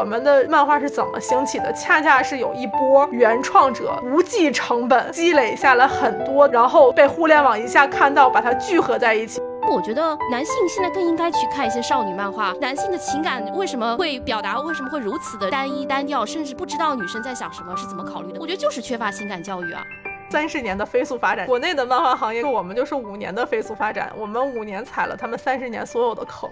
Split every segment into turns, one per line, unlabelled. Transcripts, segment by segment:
我们的漫画是怎么兴起的？恰恰是有一波原创者不计成本积累下来很多，然后被互联网一下看到，把它聚合在一起。
我觉得男性现在更应该去看一些少女漫画。男性的情感为什么会表达？为什么会如此的单一单调？甚至不知道女生在想什么，是怎么考虑的？我觉得就是缺乏情感教育啊。
三十年的飞速发展，国内的漫画行业，我们就是五年的飞速发展，我们五年踩了他们三十年所有的坑。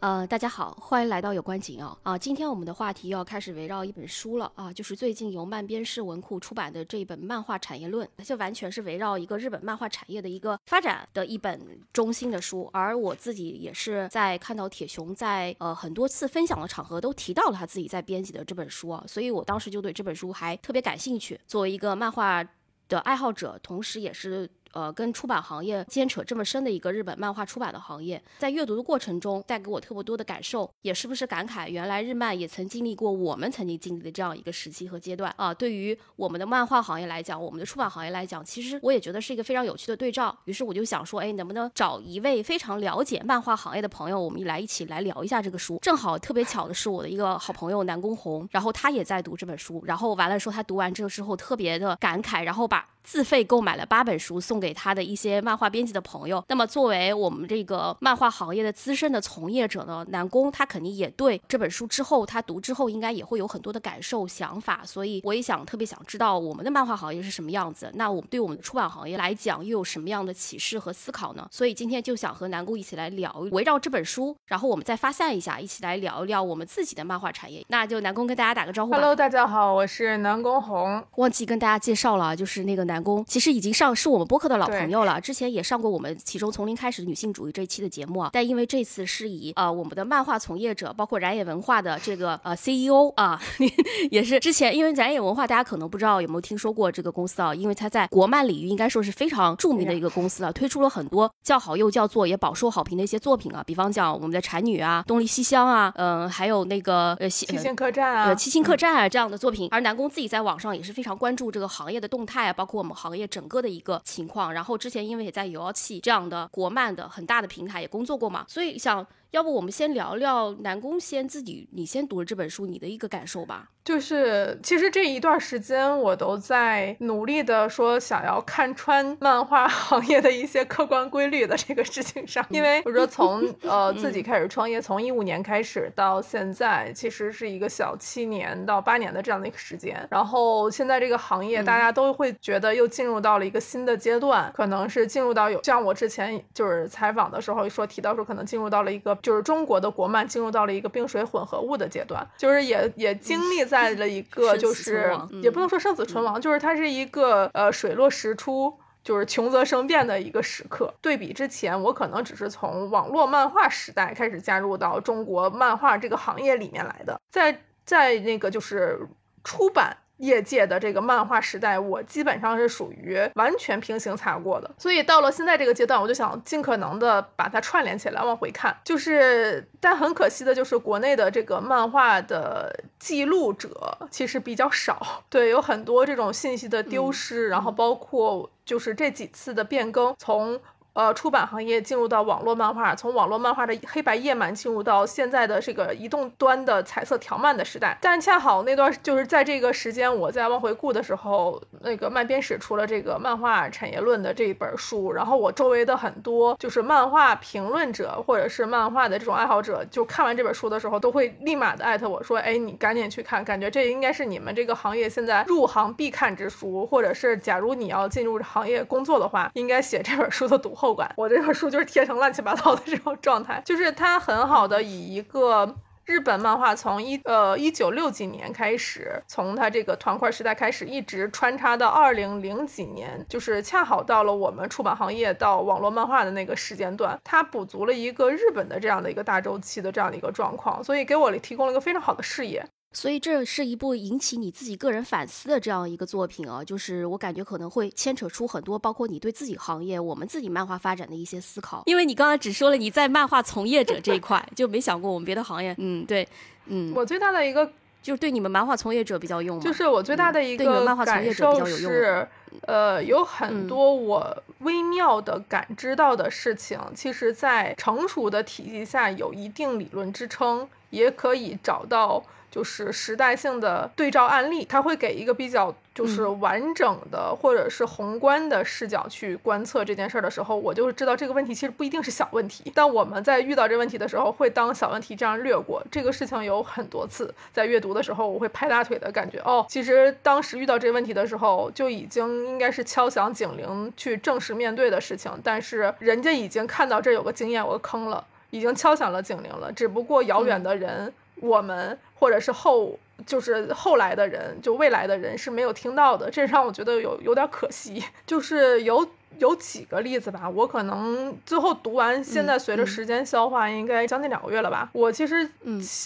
呃，大家好，欢迎来到有关紧要啊！今天我们的话题要开始围绕一本书了啊，就是最近由漫边市文库出版的这一本《漫画产业论》，就完全是围绕一个日本漫画产业的一个发展的一本中心的书。而我自己也是在看到铁熊在呃很多次分享的场合都提到了他自己在编辑的这本书啊，所以我当时就对这本书还特别感兴趣。作为一个漫画的爱好者，同时也是。呃，跟出版行业牵扯这么深的一个日本漫画出版的行业，在阅读的过程中带给我特别多的感受，也是不是感慨，原来日漫也曾经历过我们曾经经历的这样一个时期和阶段啊。对于我们的漫画行业来讲，我们的出版行业来讲，其实我也觉得是一个非常有趣的对照。于是我就想说，哎，能不能找一位非常了解漫画行业的朋友，我们来一起来聊一下这个书。正好特别巧的是，我的一个好朋友南宫红，然后他也在读这本书，然后完了说他读完这个之后特别的感慨，然后把。自费购买了八本书，送给他的一些漫画编辑的朋友。那么，作为我们这个漫画行业的资深的从业者呢，南宫他肯定也对这本书之后他读之后应该也会有很多的感受想法。所以，我也想特别想知道我们的漫画行业是什么样子。那我们对我们的出版行业来讲又有什么样的启示和思考呢？所以今天就想和南宫一起来聊，围绕这本书，然后我们再发散一下，一起来聊一聊我们自己的漫画产业。那就南宫跟大家打个招呼。
Hello，大家好，我是南宫红。
忘记跟大家介绍了，就是那个南。宫其实已经上是我们播客的老朋友了，之前也上过我们其中从零开始的女性主义这一期的节目啊。但因为这次是以呃我们的漫画从业者，包括燃野文化的这个呃 CEO 啊，也是之前因为燃野文化大家可能不知道有没有听说过这个公司啊，因为它在国漫领域应该说是非常著名的一个公司了，推出了很多叫好又叫座也饱受好评的一些作品啊，比方讲我们的产女啊、东离西乡啊，嗯，还有那个呃
七星客栈啊、
七星客栈啊这样的作品。而南宫自己在网上也是非常关注这个行业的动态啊，包括我们行业整个的一个情况，然后之前因为也在有妖气这样的国漫的很大的平台也工作过嘛，所以想。要不我们先聊聊南宫先自己，你先读了这本书，你的一个感受吧。
就是其实这一段时间我都在努力的说想要看穿漫画行业的一些客观规律的这个事情上，因为我说从呃 自己开始创业，从一五年开始到现在，其实是一个小七年到八年的这样的一个时间。然后现在这个行业大家都会觉得又进入到了一个新的阶段，可能是进入到有像我之前就是采访的时候说提到说可能进入到了一个。就是中国的国漫进入到了一个冰水混合物的阶段，就是也也经历在了一个就是也不能说生死存亡，就是它是一个呃水落石出，就是穷则生变的一个时刻。对比之前，我可能只是从网络漫画时代开始加入到中国漫画这个行业里面来的，在在那个就是出版。业界的这个漫画时代，我基本上是属于完全平行踩过的，所以到了现在这个阶段，我就想尽可能的把它串联起来往回看。就是，但很可惜的就是国内的这个漫画的记录者其实比较少，对，有很多这种信息的丢失，然后包括就是这几次的变更，从。呃，出版行业进入到网络漫画，从网络漫画的黑白页漫进入到现在的这个移动端的彩色条漫的时代。但恰好那段就是在这个时间，我在往回顾的时候，那个漫编史出了这个《漫画产业论》的这一本书，然后我周围的很多就是漫画评论者或者是漫画的这种爱好者，就看完这本书的时候，都会立马的艾特我说：“哎，你赶紧去看，感觉这应该是你们这个行业现在入行必看之书，或者是假如你要进入行业工作的话，应该写这本书的读后。”我这本书就是贴成乱七八糟的这种状态，就是它很好的以一个日本漫画从一呃一九六几年开始，从它这个团块时代开始，一直穿插到二零零几年，就是恰好到了我们出版行业到网络漫画的那个时间段，它补足了一个日本的这样的一个大周期的这样的一个状况，所以给我提供了一个非常好的视野。
所以这是一部引起你自己个人反思的这样一个作品啊，就是我感觉可能会牵扯出很多，包括你对自己行业、我们自己漫画发展的一些思考。因为你刚才只说了你在漫画从业者这一块，就没想过我们别的行业。嗯，对，嗯，
我最大的一个
就是对你们漫画从业者比较用，
就是我最大的一个感受是，呃，有很多我微妙的感知到的事情，其实在成熟的体系下有一定理论支撑。也可以找到。就是时代性的对照案例，它会给一个比较就是完整的或者是宏观的视角去观测这件事儿的时候，我就知道这个问题其实不一定是小问题。但我们在遇到这问题的时候，会当小问题这样略过。这个事情有很多次在阅读的时候，我会拍大腿的感觉，哦，其实当时遇到这个问题的时候，就已经应该是敲响警铃去正式面对的事情。但是人家已经看到这有个经验有个坑了，已经敲响了警铃了，只不过遥远的人。我们或者是后就是后来的人，就未来的人是没有听到的，这让我觉得有有点可惜。就是有有几个例子吧，我可能最后读完，现在随着时间消化，应该将近两个月了吧。我其实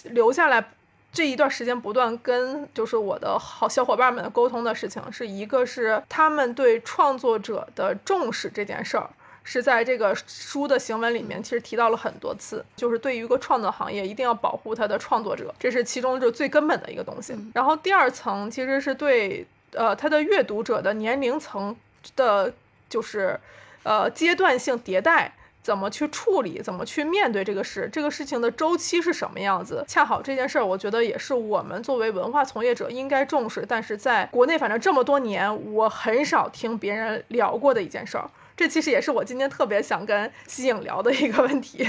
留下来这一段时间，不断跟就是我的好小伙伴们沟通的事情，是一个是他们对创作者的重视这件事儿。是在这个书的行文里面，其实提到了很多次，就是对于一个创作行业，一定要保护它的创作者，这是其中就最根本的一个东西。然后第二层其实是对呃他的阅读者的年龄层的，就是呃阶段性迭代，怎么去处理，怎么去面对这个事，这个事情的周期是什么样子。恰好这件事儿，我觉得也是我们作为文化从业者应该重视，但是在国内反正这么多年，我很少听别人聊过的一件事儿。这其实也是我今天特别想跟西影聊的一个问题，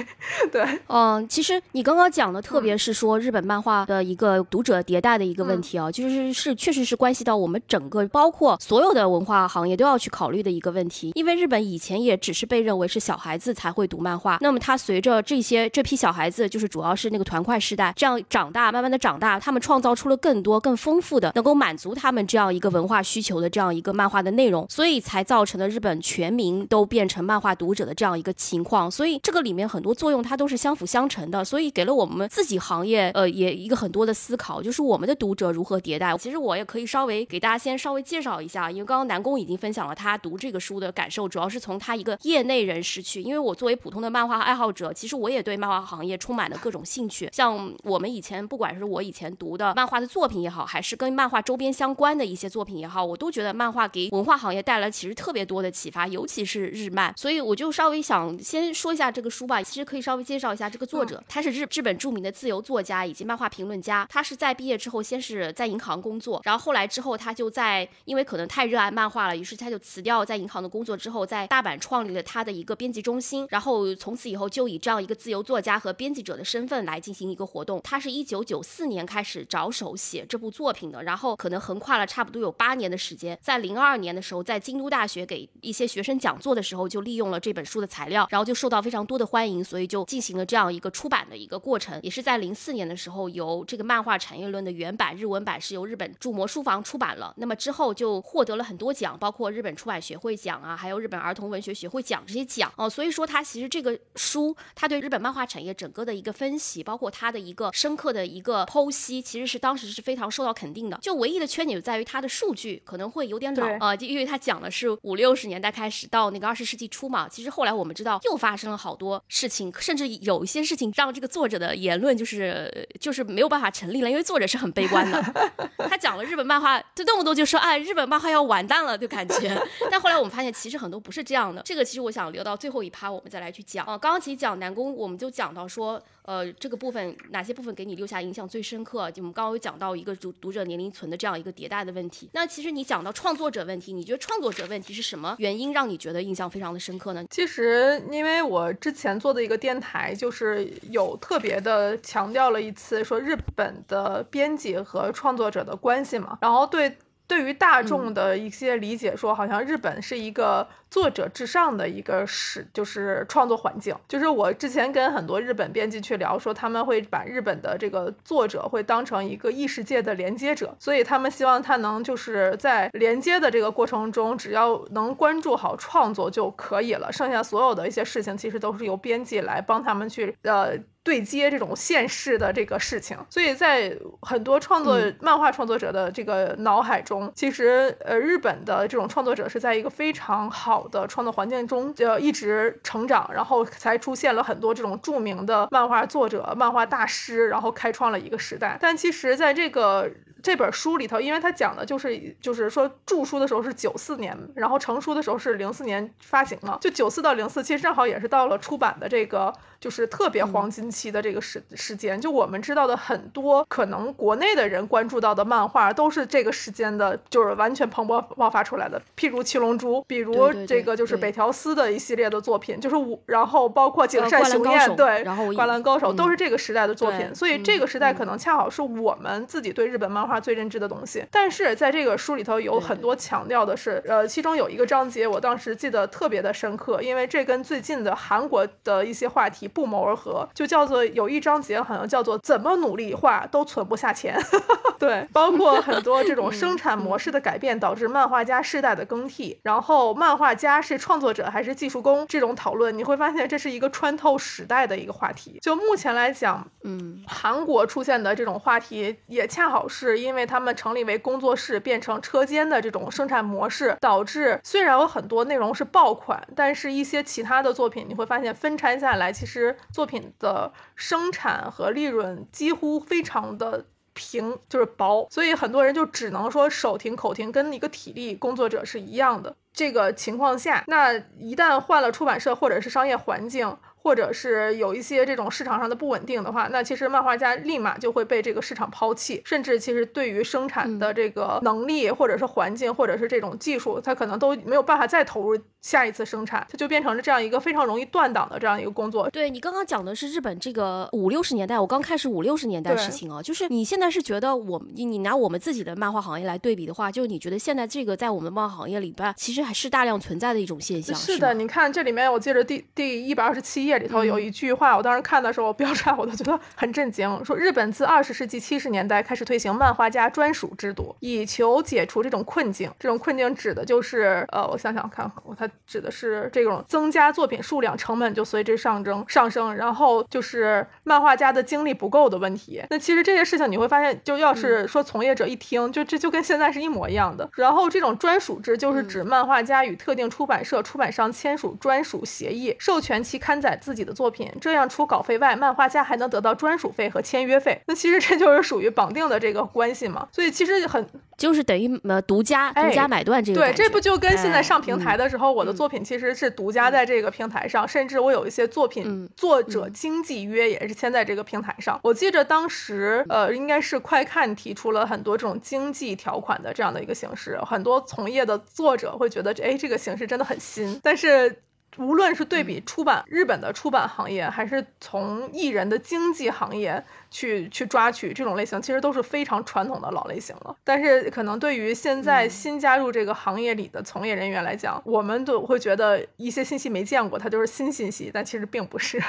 对，
嗯，其实你刚刚讲的，特别是说日本漫画的一个读者迭代的一个问题啊，就是是确实是关系到我们整个包括所有的文化行业都要去考虑的一个问题，因为日本以前也只是被认为是小孩子才会读漫画，那么他随着这些这批小孩子，就是主要是那个团块时代这样长大，慢慢的长大，他们创造出了更多更丰富的能够满足他们这样一个文化需求的这样一个漫画的内容，所以才造成了日本全民。都变成漫画读者的这样一个情况，所以这个里面很多作用它都是相辅相成的，所以给了我们自己行业呃也一个很多的思考，就是我们的读者如何迭代。其实我也可以稍微给大家先稍微介绍一下，因为刚刚南宫已经分享了他读这个书的感受，主要是从他一个业内人士去，因为我作为普通的漫画爱好者，其实我也对漫画行业充满了各种兴趣。像我们以前不管是我以前读的漫画的作品也好，还是跟漫画周边相关的一些作品也好，我都觉得漫画给文化行业带来其实特别多的启发，尤其。是日漫，所以我就稍微想先说一下这个书吧。其实可以稍微介绍一下这个作者，他是日日本著名的自由作家以及漫画评论家。他是在毕业之后，先是在银行工作，然后后来之后，他就在因为可能太热爱漫画了，于是他就辞掉在银行的工作之后，在大阪创立了他的一个编辑中心。然后从此以后，就以这样一个自由作家和编辑者的身份来进行一个活动。他是一九九四年开始着手写这部作品的，然后可能横跨了差不多有八年的时间。在零二年的时候，在京都大学给一些学生讲。做的时候就利用了这本书的材料，然后就受到非常多的欢迎，所以就进行了这样一个出版的一个过程。也是在零四年的时候，由这个漫画产业论的原版日文版是由日本筑魔书房出版了。那么之后就获得了很多奖，包括日本出版学会奖啊，还有日本儿童文学学会奖这些奖哦。所以说它其实这个书，它对日本漫画产业整个的一个分析，包括它的一个深刻的一个剖析，其实是当时是非常受到肯定的。就唯一的缺点就在于它的数据可能会有点老啊，就因为它讲的是五六十年代开始到。到那个二十世纪初嘛，其实后来我们知道又发生了好多事情，甚至有一些事情让这个作者的言论就是就是没有办法成立了，因为作者是很悲观的，他讲了日本漫画，就动不动就说哎日本漫画要完蛋了，就感觉。但后来我们发现其实很多不是这样的，这个其实我想留到最后一趴我们再来去讲啊。刚刚其实讲南宫，我们就讲到说。呃，这个部分哪些部分给你留下印象最深刻？就我们刚刚有讲到一个读读者年龄层的这样一个迭代的问题。那其实你讲到创作者问题，你觉得创作者问题是什么原因让你觉得印象非常的深刻呢？
其实因为我之前做的一个电台，就是有特别的强调了一次说日本的编辑和创作者的关系嘛，然后对。对于大众的一些理解，说好像日本是一个作者至上的一个是就是创作环境。就是我之前跟很多日本编辑去聊，说他们会把日本的这个作者会当成一个异世界的连接者，所以他们希望他能就是在连接的这个过程中，只要能关注好创作就可以了，剩下所有的一些事情其实都是由编辑来帮他们去呃。对接这种现实的这个事情，所以在很多创作漫画创作者的这个脑海中，其实呃，日本的这种创作者是在一个非常好的创作环境中，呃，一直成长，然后才出现了很多这种著名的漫画作者、漫画大师，然后开创了一个时代。但其实，在这个这本书里头，因为它讲的就是就是说著书的时候是九四年，然后成书的时候是零四年发行嘛，就九四到零四，其实正好也是到了出版的这个就是特别黄金期的这个时时间。就我们知道的很多可能国内的人关注到的漫画，都是这个时间的，就是完全蓬勃爆发出来的。譬如《七龙珠》，比如这个就是北条司的一系列的作品，就是我，然后包括井上雄彦，对，
然后
灌篮高手都是这个时代的作品。所以这个时代可能恰好是我们自己对日本漫画最认知的东西。但是在这个书里头有很多强调的是，呃，其中有一个章节我当时记得特别的深刻，因为这跟最近的韩国的一些话题不谋而合，就叫做有一章节好像叫做怎么努力画都存不下钱。对，包括很多这种生产模式的改变导致漫画家世代的更替，然后漫画家是创作者还是技术工这种讨论，你会发现这是一个穿透时代的一个话题。就目前来讲，
嗯，
韩国出现的这种话题，也恰好是因为他们成立为工作室变成车间的这种生产模式，导致虽然有很多内容是爆款，但是一些其他的作品你会发现分拆下来，其实作品的生产和利润几乎非常的。平就是薄，所以很多人就只能说手停口停，跟一个体力工作者是一样的。这个情况下，那一旦换了出版社或者是商业环境。或者是有一些这种市场上的不稳定的话，那其实漫画家立马就会被这个市场抛弃，甚至其实对于生产的这个能力，或者是环境，或者是这种技术，他可能都没有办法再投入下一次生产，它就变成了这样一个非常容易断档的这样一个工作。
对你刚刚讲的是日本这个五六十年代，我刚开始五六十年代事情啊，就是你现在是觉得我你你拿我们自己的漫画行业来对比的话，就是你觉得现在这个在我们漫画行业里边，其实还是大量存在的一种现象。
是的，你看这里面，我记得第第一百二十七页里头有一句。话我当时看的时候，我标出来我都觉得很震惊。说日本自二十世纪七十年代开始推行漫画家专属制度，以求解除这种困境。这种困境指的就是，呃，我想想看，它指的是这种增加作品数量，成本就随之上升上升，然后就是漫画家的精力不够的问题。那其实这些事情你会发现，就要是说从业者一听，就这就跟现在是一模一样的。然后这种专属制就是指漫画家与特定出版社、出版商签署专属协议，授权其刊载自己的作品。这样除稿费外，漫画家还能得到专属费和签约费。那其实这就是属于绑定的这个关系嘛？所以其实很
就是等于呃独家独家买断这个。
对，这不就跟现在上平台的时候，我的作品其实是独家在这个平台上，甚至我有一些作品作者经纪约也是签在这个平台上。我记着当时呃，应该是快看提出了很多这种经济条款的这样的一个形式，很多从业的作者会觉得，哎，这个形式真的很新，但是。无论是对比出版日本的出版行业，还是从艺人的经济行业去去抓取这种类型，其实都是非常传统的老类型了。但是可能对于现在新加入这个行业里的从业人员来讲，我们都会觉得一些信息没见过，它就是新信息，但其实并不是，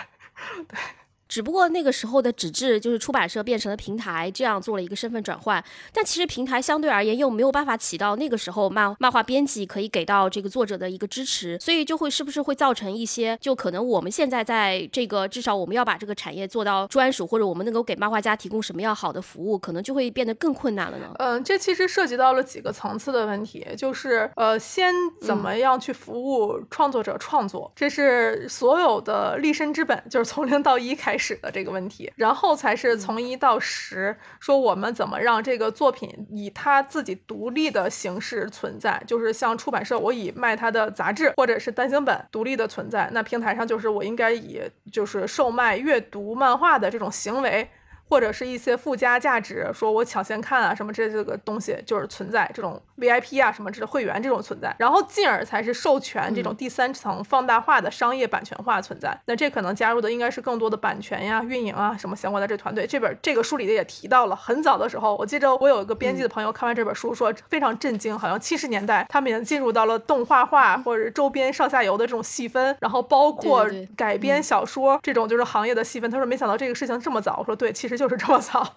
对。
只不过那个时候的纸质就是出版社变成了平台，这样做了一个身份转换。但其实平台相对而言又没有办法起到那个时候漫漫画编辑可以给到这个作者的一个支持，所以就会是不是会造成一些就可能我们现在在这个至少我们要把这个产业做到专属，或者我们能够给漫画家提供什么样好的服务，可能就会变得更困难了呢？
嗯，这其实涉及到了几个层次的问题，就是呃，先怎么样去服务创作者创作，这是所有的立身之本，就是从零到一开始。始的这个问题，然后才是从一到十，说我们怎么让这个作品以它自己独立的形式存在，就是像出版社，我以卖它的杂志或者是单行本独立的存在，那平台上就是我应该以就是售卖阅读漫画的这种行为。或者是一些附加价值，说我抢先看啊什么这这个东西就是存在这种 VIP 啊什么这会员这种存在，然后进而才是授权这种第三层放大化的商业版权化存在。那这可能加入的应该是更多的版权呀、运营啊什么相关的这团队。这本这个书里的也提到了，很早的时候，我记着我有一个编辑的朋友看完这本书说非常震惊，好像七十年代他们已经进入到了动画化或者周边上下游的这种细分，然后包括改编小说这种就是行业的细分。他说没想到这个事情这么早。我说对，其实。就是这么早，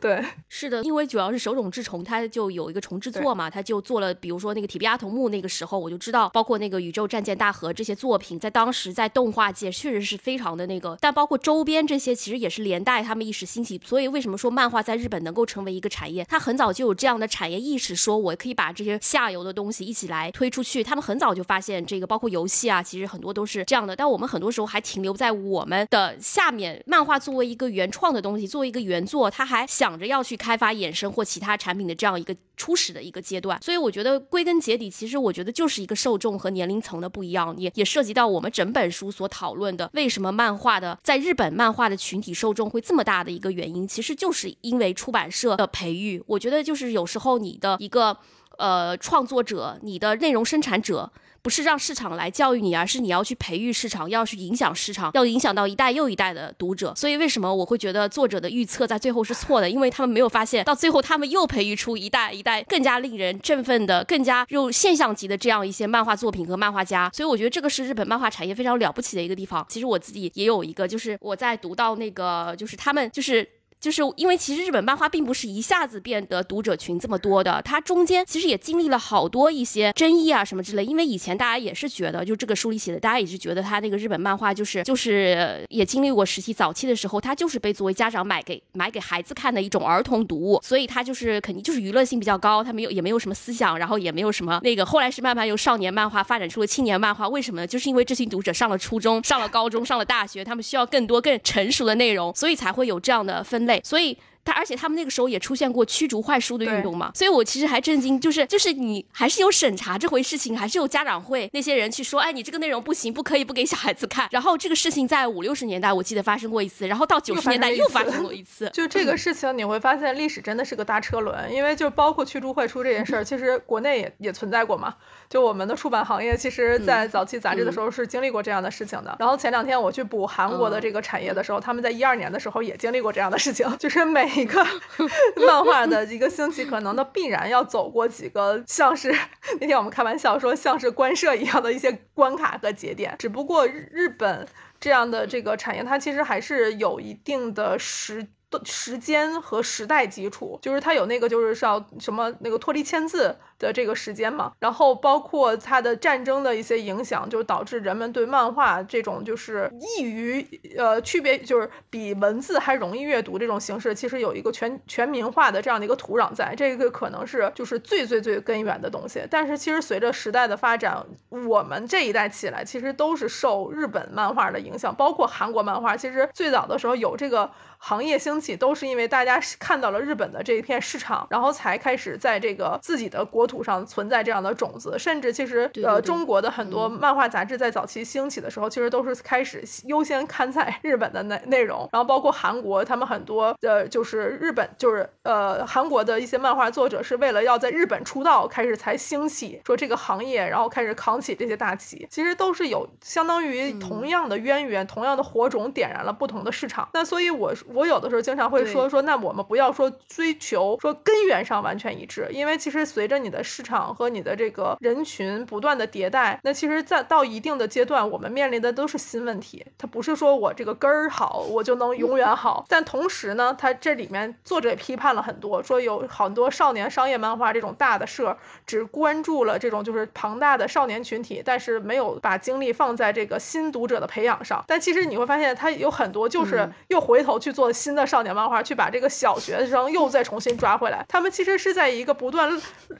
对，
是的，因为主要是手冢治虫，他就有一个重制作嘛，他就做了，比如说那个铁臂阿童木，那个时候我就知道，包括那个宇宙战舰大和这些作品，在当时在动画界确实是非常的那个，但包括周边这些，其实也是连带他们一时兴起。所以为什么说漫画在日本能够成为一个产业？他很早就有这样的产业意识，说我可以把这些下游的东西一起来推出去。他们很早就发现这个，包括游戏啊，其实很多都是这样的。但我们很多时候还停留在我们的下面，漫画作为一个原创的东西。作为一个原作，他还想着要去开发衍生或其他产品的这样一个初始的一个阶段。所以我觉得归根结底，其实我觉得就是一个受众和年龄层的不一样，也也涉及到我们整本书所讨论的为什么漫画的在日本漫画的群体受众会这么大的一个原因，其实就是因为出版社的培育。我觉得就是有时候你的一个呃创作者，你的内容生产者。不是让市场来教育你，而是你要去培育市场，要去影响市场，要影响到一代又一代的读者。所以为什么我会觉得作者的预测在最后是错的？因为他们没有发现到最后，他们又培育出一代一代更加令人振奋的、更加又现象级的这样一些漫画作品和漫画家。所以我觉得这个是日本漫画产业非常了不起的一个地方。其实我自己也有一个，就是我在读到那个，就是他们就是。就是因为其实日本漫画并不是一下子变得读者群这么多的，它中间其实也经历了好多一些争议啊什么之类。因为以前大家也是觉得，就这个书里写的，大家也是觉得他那个日本漫画就是就是也经历过时期早期的时候，它就是被作为家长买给买给孩子看的一种儿童读物，所以它就是肯定就是娱乐性比较高，它没有也没有什么思想，然后也没有什么那个。后来是慢慢由少年漫画发展出了青年漫画，为什么呢？就是因为这群读者上了初中、上了高中、上了大学，他们需要更多更成熟的内容，所以才会有这样的分类。所以。他而且他们那个时候也出现过驱逐坏书的运动嘛，所以我其实还震惊，就是就是你还是有审查这回事情，还是有家长会那些人去说，哎，你这个内容不行，不可以不给小孩子看。然后这个事情在五六十年代我记得发生过一次，然后到九十年代又发生过一次。
就这个事情你会发现历史真的是个大车轮，因为就包括驱逐坏书这件事儿，其实国内也也存在过嘛。就我们的出版行业，其实在早期杂志的时候是经历过这样的事情的。然后前两天我去补韩国的这个产业的时候，他们在一二年的时候也经历过这样的事情，就是每一个。漫画的一个兴起，可能都必然要走过几个像是那天我们开玩笑说像是官设一样的一些关卡和节点。只不过日本这样的这个产业，它其实还是有一定的时时间和时代基础，就是它有那个就是像什么那个脱离签字。的这个时间嘛，然后包括它的战争的一些影响，就导致人们对漫画这种就是易于呃区别，就是比文字还容易阅读这种形式，其实有一个全全民化的这样的一个土壤，在这个可能是就是最最最根源的东西。但是其实随着时代的发展，我们这一代起来，其实都是受日本漫画的影响，包括韩国漫画。其实最早的时候有这个行业兴起，都是因为大家看到了日本的这一片市场，然后才开始在这个自己的国。土上存在这样的种子，甚至其实呃，中国的很多漫画杂志在早期兴起的时候，其实都是开始优先刊载日本的内内容，然后包括韩国，他们很多呃就是日本就是呃韩国的一些漫画作者是为了要在日本出道，开始才兴起说这个行业，然后开始扛起这些大旗，其实都是有相当于同样的渊源，同样的火种点燃了不同的市场。那所以，我我有的时候经常会说说，那我们不要说追求说根源上完全一致，因为其实随着你的市场和你的这个人群不断的迭代，那其实，在到一定的阶段，我们面临的都是新问题。它不是说我这个根儿好，我就能永远好。但同时呢，它这里面作者也批判了很多，说有很多少年商业漫画这种大的社，只关注了这种就是庞大的少年群体，但是没有把精力放在这个新读者的培养上。但其实你会发现，它有很多就是又回头去做新的少年漫画，去把这个小学生又再重新抓回来。他们其实是在一个不断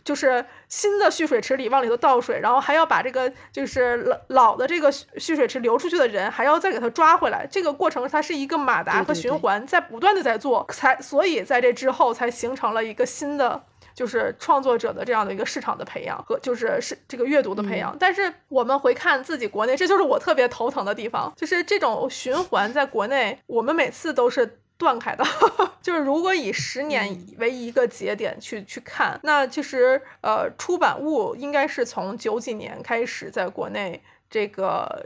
就是。是新的蓄水池里往里头倒水，然后还要把这个就是老老的这个蓄水池流出去的人，还要再给他抓回来。这个过程它是一个马达和循环，在不断的在做，才所以在这之后才形成了一个新的就是创作者的这样的一个市场的培养和就是是这个阅读的培养。但是我们回看自己国内，这就是我特别头疼的地方，就是这种循环在国内，我们每次都是。断开的，就是如果以十年为一个节点去去看，那其实呃出版物应该是从九几年开始在国内这个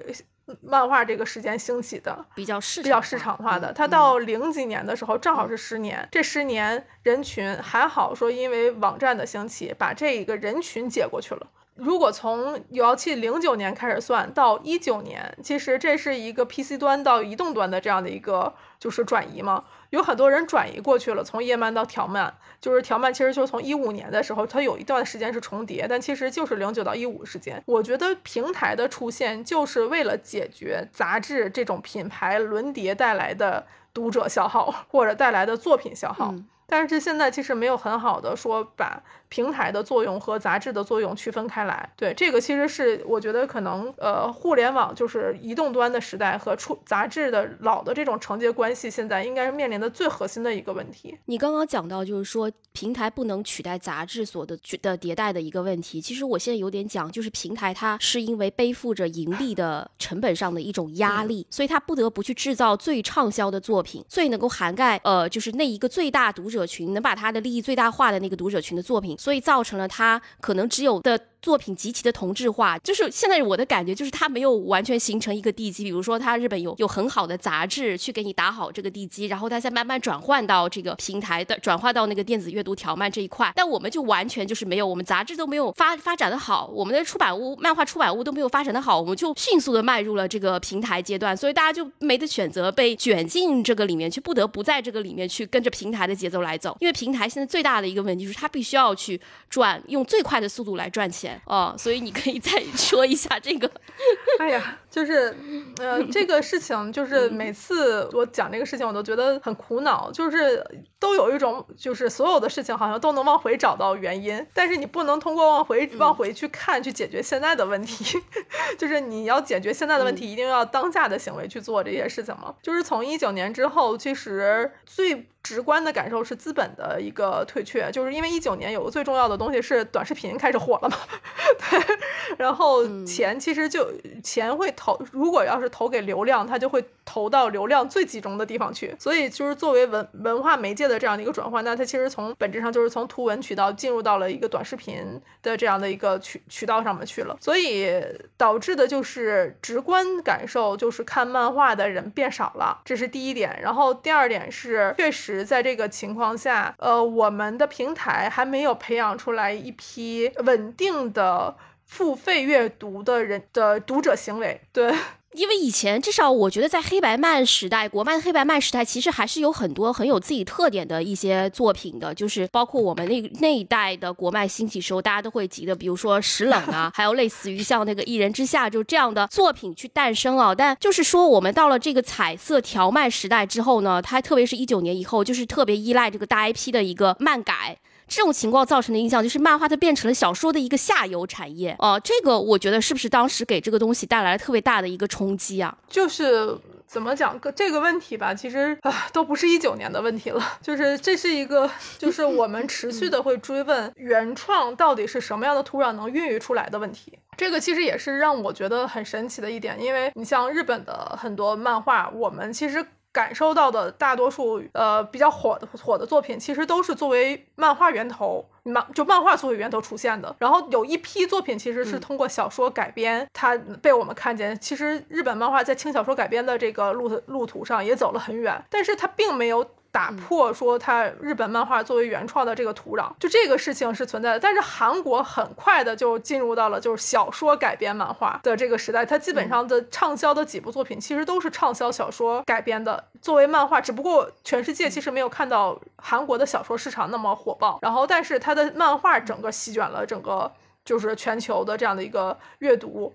漫画这个时间兴起的，
比较市
比较市场化的。它到零几年的时候正好是十年，这十年人群还好说，因为网站的兴起，把这一个人群解过去了。如果从有妖气零九年开始算到一九年，其实这是一个 PC 端到移动端的这样的一个就是转移嘛，有很多人转移过去了，从叶漫到条漫，就是条漫其实就是从一五年的时候，它有一段时间是重叠，但其实就是零九到一五时间。我觉得平台的出现就是为了解决杂志这种品牌轮迭带来的读者消耗或者带来的作品消耗。但是现在其实没有很好的说把平台的作用和杂志的作用区分开来。对，这个其实是我觉得可能呃，互联网就是移动端的时代和出杂志的老的这种承接关系，现在应该是面临的最核心的一个问题。
你刚刚讲到就是说平台不能取代杂志所的的迭代的一个问题，其实我现在有点讲，就是平台它是因为背负着盈利的成本上的一种压力，所以它不得不去制造最畅销的作品，最能够涵盖呃就是那一个最大读者群，能把它的利益最大化的那个读者群的作品，所以造成了他可能只有的。作品极其的同质化，就是现在我的感觉就是它没有完全形成一个地基。比如说，它日本有有很好的杂志去给你打好这个地基，然后它再慢慢转换到这个平台的，转换到那个电子阅读条漫这一块。但我们就完全就是没有，我们杂志都没有发发展的好，我们的出版物、漫画出版物都没有发展的好，我们就迅速的迈入了这个平台阶段，所以大家就没得选择，被卷进这个里面去，不得不在这个里面去跟着平台的节奏来走。因为平台现在最大的一个问题就是它必须要去赚，用最快的速度来赚钱。哦，所以你可以再说一下这个。
哎呀，就是，呃，这个事情就是每次我讲这个事情，我都觉得很苦恼，就是都有一种，就是所有的事情好像都能往回找到原因，但是你不能通过往回往回去看去解决现在的问题，就是你要解决现在的问题，一定要当下的行为去做这些事情嘛。就是从一九年之后，其实最。直观的感受是资本的一个退却，就是因为一九年有个最重要的东西是短视频开始火了嘛，对，然后钱其实就钱会投，如果要是投给流量，它就会投到流量最集中的地方去，所以就是作为文文化媒介的这样的一个转换，那它其实从本质上就是从图文渠道进入到了一个短视频的这样的一个渠渠道上面去了，所以导致的就是直观感受就是看漫画的人变少了，这是第一点，然后第二点是确实。在这个情况下，呃，我们的平台还没有培养出来一批稳定的付费阅读的人的读者行为，对。
因为以前至少我觉得在黑白漫时代，国漫黑白漫时代，其实还是有很多很有自己特点的一些作品的，就是包括我们那那一代的国漫兴起时候，大家都会记得，比如说石冷啊，还有类似于像那个一人之下就这样的作品去诞生啊。但就是说，我们到了这个彩色条漫时代之后呢，它特别是一九年以后，就是特别依赖这个大 IP 的一个漫改。这种情况造成的印象就是漫画它变成了小说的一个下游产业哦，这个我觉得是不是当时给这个东西带来了特别大的一个冲击啊？
就是怎么讲个这个问题吧，其实啊都不是一九年的问题了，就是这是一个就是我们持续的会追问原创到底是什么样的土壤能孕育出来的问题。这个其实也是让我觉得很神奇的一点，因为你像日本的很多漫画，我们其实。感受到的大多数呃比较火的火的作品，其实都是作为漫画源头漫就漫画作为源头出现的。然后有一批作品其实是通过小说改编，它被我们看见。其实日本漫画在轻小说改编的这个路路途上也走了很远，但是它并没有。打破说它日本漫画作为原创的这个土壤，就这个事情是存在的。但是韩国很快的就进入到了就是小说改编漫画的这个时代，它基本上的畅销的几部作品其实都是畅销小说改编的作为漫画，只不过全世界其实没有看到韩国的小说市场那么火爆。然后，但是它的漫画整个席卷了整个就是全球的这样的一个阅读。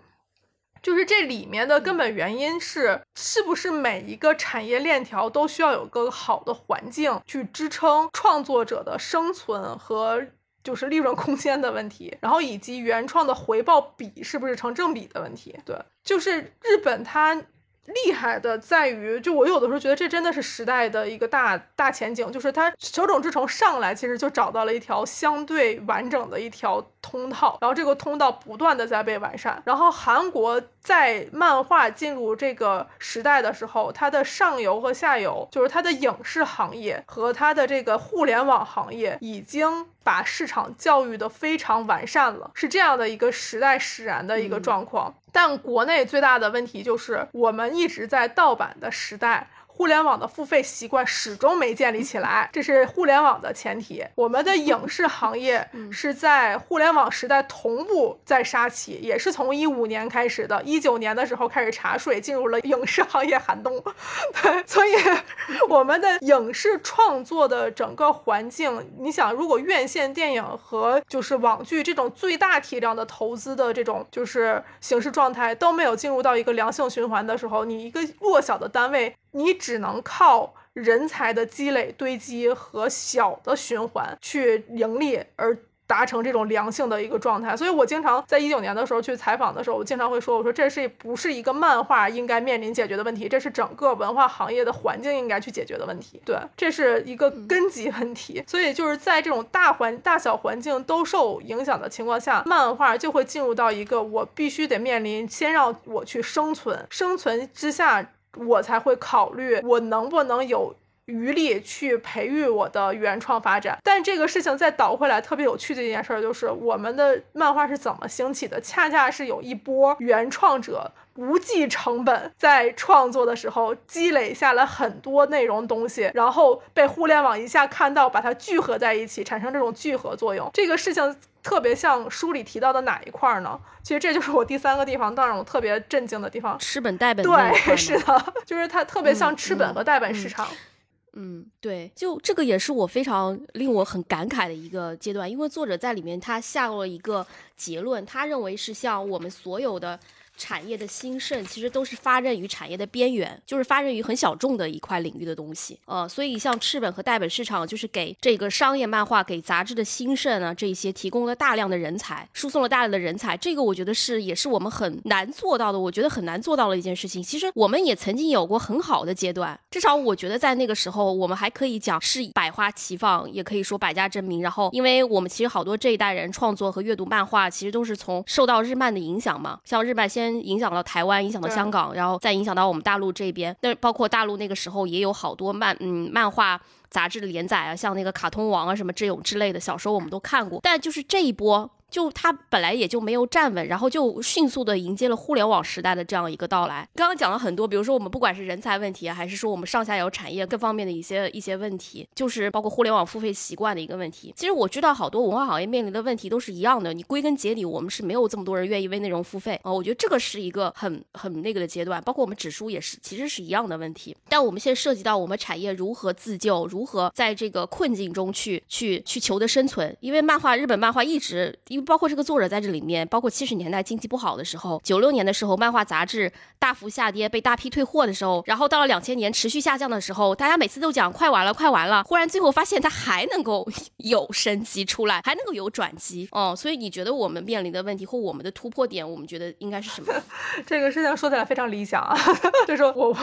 就是这里面的根本原因是，是不是每一个产业链条都需要有个好的环境去支撑创作者的生存和就是利润空间的问题，然后以及原创的回报比是不是成正比的问题。对，就是日本它。厉害的在于，就我有的时候觉得这真的是时代的一个大大前景，就是它手冢治虫上来其实就找到了一条相对完整的一条通道，然后这个通道不断的在被完善。然后韩国在漫画进入这个时代的时候，它的上游和下游，就是它的影视行业和它的这个互联网行业，已经把市场教育的非常完善了，是这样的一个时代使然的一个状况。但国内最大的问题就是，我们一直在盗版的时代。互联网的付费习惯始终没建立起来，这是互联网的前提。我们的影视行业 是在互联网时代同步在杀起，也是从一五年开始的，一九年的时候开始查税，进入了影视行业寒冬。对，所以 我们的影视创作的整个环境，你想，如果院线电影和就是网剧这种最大体量的投资的这种就是形式状态都没有进入到一个良性循环的时候，你一个弱小的单位。你只能靠人才的积累堆积和小的循环去盈利而。达成这种良性的一个状态，所以我经常在一九年的时候去采访的时候，我经常会说，我说这是不是一个漫画应该面临解决的问题，这是整个文化行业的环境应该去解决的问题。对，这是一个根基问题。所以就是在这种大环大小环境都受影响的情况下，漫画就会进入到一个我必须得面临，先让我去生存，生存之下，我才会考虑我能不能有。余力去培育我的原创发展，但这个事情再倒回来，特别有趣的一件事就是，我们的漫画是怎么兴起的？恰恰是有一波原创者不计成本在创作的时候积累下了很多内容东西，然后被互联网一下看到，把它聚合在一起，产生这种聚合作用。这个事情特别像书里提到的哪一块呢？其实这就是我第三个地方，当然我特别震惊的地方。
吃本代本，
对，是的，就是它特别像吃本和代本市场。
嗯，对，就这个也是我非常令我很感慨的一个阶段，因为作者在里面他下了一个结论，他认为是像我们所有的。产业的兴盛其实都是发轫于产业的边缘，就是发轫于很小众的一块领域的东西。呃，所以像赤本和代本市场，就是给这个商业漫画、给杂志的兴盛啊，这些提供了大量的人才，输送了大量的人才。这个我觉得是也是我们很难做到的，我觉得很难做到的一件事情。其实我们也曾经有过很好的阶段，至少我觉得在那个时候，我们还可以讲是百花齐放，也可以说百家争鸣。然后，因为我们其实好多这一代人创作和阅读漫画，其实都是从受到日漫的影响嘛，像日漫先。影响到台湾，影响到香港，然后再影响到我们大陆这边。那包括大陆那个时候也有好多漫嗯漫画杂志的连载啊，像那个卡通王啊什么这种之类的，小时候我们都看过。但就是这一波。就它本来也就没有站稳，然后就迅速的迎接了互联网时代的这样一个到来。刚刚讲了很多，比如说我们不管是人才问题，还是说我们上下游产业各方面的一些一些问题，就是包括互联网付费习惯的一个问题。其实我知道好多文化行业面临的问题都是一样的。你归根结底，我们是没有这么多人愿意为内容付费啊。我觉得这个是一个很很那个的阶段。包括我们指数也是，其实是一样的问题。但我们现在涉及到我们产业如何自救，如何在这个困境中去去去求得生存。因为漫画，日本漫画一直，因为包括这个作者在。这里面，包括七十年代经济不好的时候，九六年的时候，漫画杂志大幅下跌，被大批退货的时候，然后到了两千年持续下降的时候，大家每次都讲快完了，快完了，忽然最后发现它还能够 有升级出来，还能够有转机哦。所以你觉得我们面临的问题或我们的突破点，我们觉得应该是什么？
这个事情说起来非常理想啊，就是我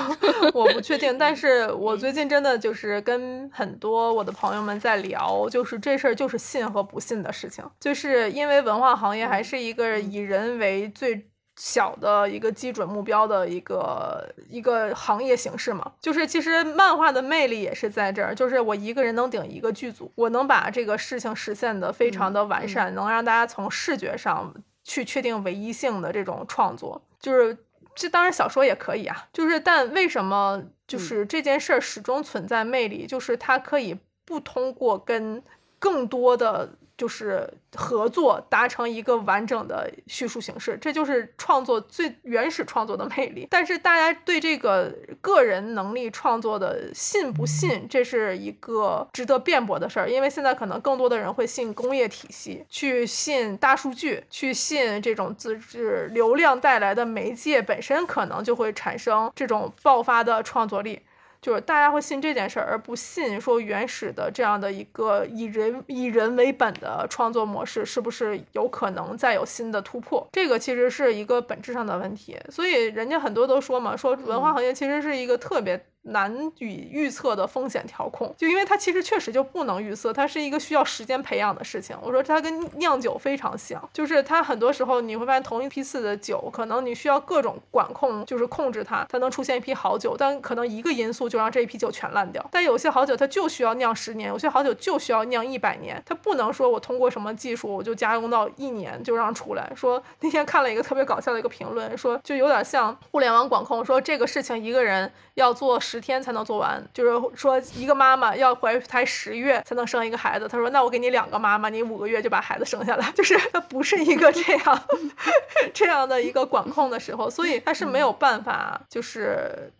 我不确定，但是我最近真的就是跟很多我的朋友们在聊，就是这事儿就是信和不信的事情，就是因为文化行业。还是一个以人为最小的一个基准目标的一个一个行业形式嘛，就是其实漫画的魅力也是在这儿，就是我一个人能顶一个剧组，我能把这个事情实现的非常的完善，能让大家从视觉上去确定唯一性的这种创作，就是这当然小说也可以啊，就是但为什么就是这件事儿始终存在魅力，就是它可以不通过跟更多的。就是合作达成一个完整的叙述形式，这就是创作最原始创作的魅力。但是大家对这个个人能力创作的信不信，这是一个值得辩驳的事儿。因为现在可能更多的人会信工业体系，去信大数据，去信这种自制流量带来的媒介本身，可能就会产生这种爆发的创作力。就是大家会信这件事儿，而不信说原始的这样的一个以人以人为本的创作模式是不是有可能再有新的突破？这个其实是一个本质上的问题。所以人家很多都说嘛，说文化行业其实是一个特别。难以预测的风险调控，就因为它其实确实就不能预测，它是一个需要时间培养的事情。我说它跟酿酒非常像，就是它很多时候你会发现同一批次的酒，可能你需要各种管控，就是控制它，它能出现一批好酒，但可能一个因素就让这一批酒全烂掉。但有些好酒它就需要酿十年，有些好酒就需要酿一百年，它不能说我通过什么技术我就加工到一年就让出来。说那天看了一个特别搞笑的一个评论，说就有点像互联网管控，说这个事情一个人要做。天才能做完，就是说一个妈妈要怀胎十月才能生一个孩子。他说：“那我给你两个妈妈，你五个月就把孩子生下来。”就是它不是一个这样 这样的一个管控的时候，所以他是没有办法，就是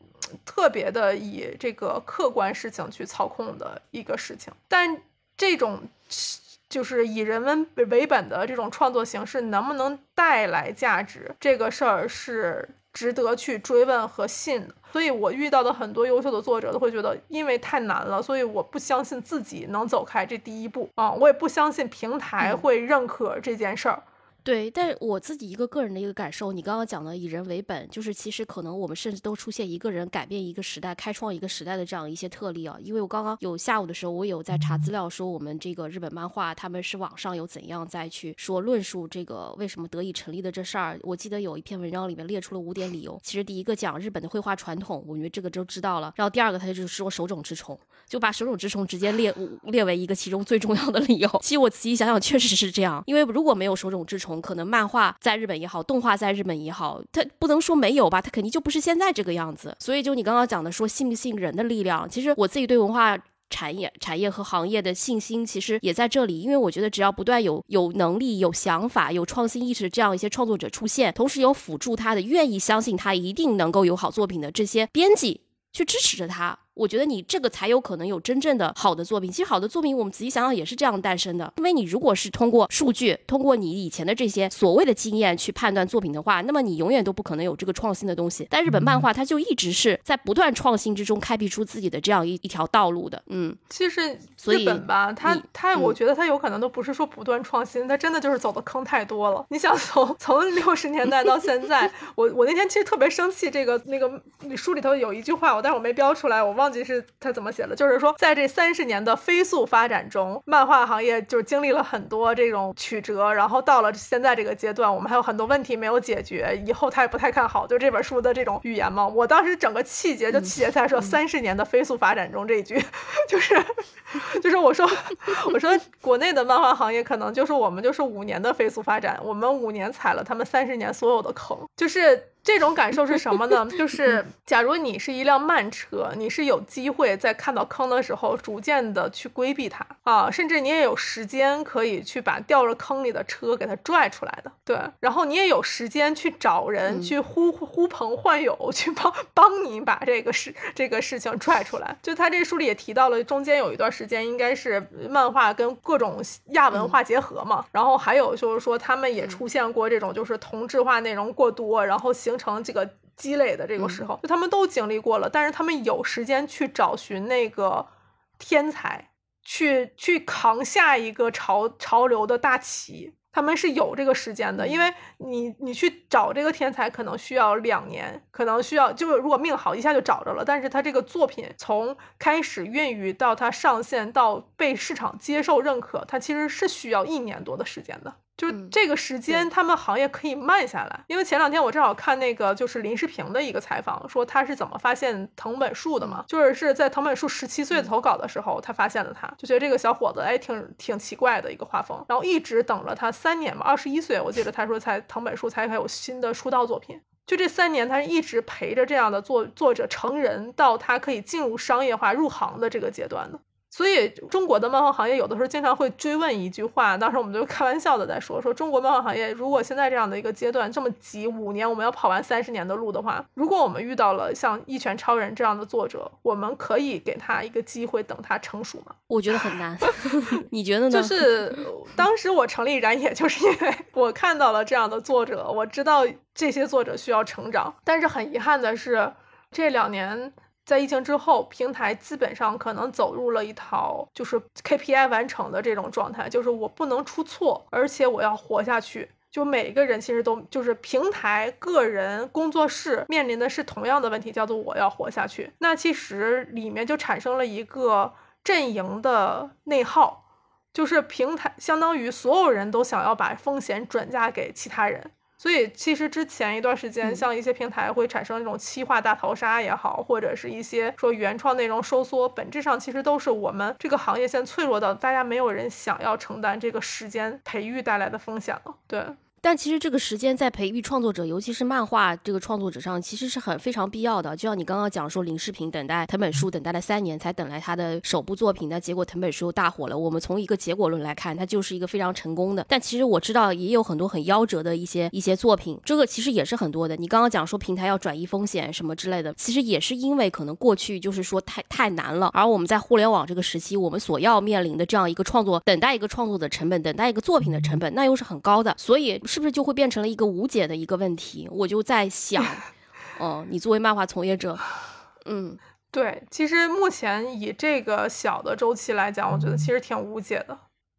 特别的以这个客观事情去操控的一个事情。但这种就是以人文为本的这种创作形式，能不能带来价值，这个事儿是。值得去追问和信的。所以我遇到的很多优秀的作者都会觉得，因为太难了，所以我不相信自己能走开这第一步啊，我也不相信平台会认可这件事儿。
对，但我自己一个个人的一个感受，你刚刚讲的以人为本，就是其实可能我们甚至都出现一个人改变一个时代、开创一个时代的这样一些特例啊。因为我刚刚有下午的时候，我有在查资料，说我们这个日本漫画他们是网上有怎样再去说论述这个为什么得以成立的这事儿。我记得有一篇文章里面列出了五点理由。其实第一个讲日本的绘画传统，我觉得这个就知道了。然后第二个他就是说手冢治虫，就把手冢治虫直接列列为一个其中最重要的理由。其实我仔细想想，确实是这样。因为如果没有手冢治虫，可能漫画。在日本也好，动画在日本也好，它不能说没有吧，它肯定就不是现在这个样子。所以就你刚刚讲的说信不信人的力量，其实我自己对文化产业、产业和行业的信心，其实也在这里。因为我觉得只要不断有有能力、有想法、有创新意识这样一些创作者出现，同时有辅助他的、愿意相信他一定能够有好作品的这些编辑去支持着他。我觉得你这个才有可能有真正的好的作品。其实好的作品，我们仔细想想也是这样诞生的。因为你如果是通过数据，通过你以前的这些所谓的经验去判断作品的话，那么你永远都不可能有这个创新的东西。但日本漫画它就一直是在不断创新之中开辟出自己的这样一一条道路的。嗯，
其实日本吧，它它，我觉得它有可能都不是说不断创新，它真的就是走的坑太多了。你想从从六十年代到现在，我我那天其实特别生气，这个那个书里头有一句话，我但是我没标出来，我忘。忘记是他怎么写的，就是说，在这三十年的飞速发展中，漫画行业就经历了很多这种曲折，然后到了现在这个阶段，我们还有很多问题没有解决，以后他也不太看好，就这本书的这种语言嘛。我当时整个气节就气节在说三十年的飞速发展中这一句，就是就是我说 我说国内的漫画行业可能就是我们就是五年的飞速发展，我们五年踩了他们三十年所有的坑，就是。这种感受是什么呢？就是假如你是一辆慢车，你是有机会在看到坑的时候，逐渐的去规避它啊，甚至你也有时间可以去把掉了坑里的车给它拽出来的。对，然后你也有时间去找人去呼呼朋唤友，去帮帮你把这个事这个事情拽出来。就他这书里也提到了，中间有一段时间应该是漫画跟各种亚文化结合嘛，然后还有就是说他们也出现过这种就是同质化内容过多，然后形。形成这个积累的这个时候，就他们都经历过了，但是他们有时间去找寻那个天才，去去扛下一个潮潮流的大旗，他们是有这个时间的，因为你你去找这个天才可能需要两年，可能需要就是如果命好一下就找着了，但是他这个作品从开始孕育到它上线到被市场接受认可，它其实是需要一年多的时间的。就这个时间，他们行业可以慢下来。因为前两天我正好看那个就是林世平的一个采访，说他是怎么发现藤本树的嘛，就是是在藤本树十七岁投稿的时候，他发现了他，就觉得这个小伙子哎挺挺奇怪的一个画风，然后一直等了他三年吧，二十一岁我记得他说才藤本树才有新的出道作品，就这三年他是一直陪着这样的作作者成人到他可以进入商业化入行的这个阶段的。所以中国的漫画行业有的时候经常会追问一句话，当时我们就开玩笑的在说，说中国漫画行业如果现在这样的一个阶段这么急，五年我们要跑完三十年的路的话，如果我们遇到了像一拳超人这样的作者，我们可以给他一个机会，等他成熟吗？
我觉得很难，你觉得呢？
就是当时我成立燃野，就是因为我看到了这样的作者，我知道这些作者需要成长，但是很遗憾的是，这两年。在疫情之后，平台基本上可能走入了一套就是 KPI 完成的这种状态，就是我不能出错，而且我要活下去。就每个人其实都就是平台、个人、工作室面临的是同样的问题，叫做我要活下去。那其实里面就产生了一个阵营的内耗，就是平台相当于所有人都想要把风险转嫁给其他人。所以，其实之前一段时间，像一些平台会产生那种期化大逃杀也好，或者是一些说原创内容收缩，本质上其实都是我们这个行业现在脆弱到大家没有人想要承担这个时间培育带来的风险了。对。
但其实这个时间在培育创作者，尤其是漫画这个创作者上，其实是很非常必要的。就像你刚刚讲说，林世平等待藤本树等待了三年才等来他的首部作品，那结果藤本树大火了。我们从一个结果论来看，它就是一个非常成功的。但其实我知道也有很多很夭折的一些一些作品，这个其实也是很多的。你刚刚讲说平台要转移风险什么之类的，其实也是因为可能过去就是说太太难了，而我们在互联网这个时期，我们所要面临的这样一个创作，等待一个创作的成本，等待一个作品的成本，那又是很高的，所以。是不是就会变成了一个无解的一个问题？我就在想，哦，你作为漫画从业者，嗯，
对，其实目前以这个小的周期来讲，我觉得其实挺无解的。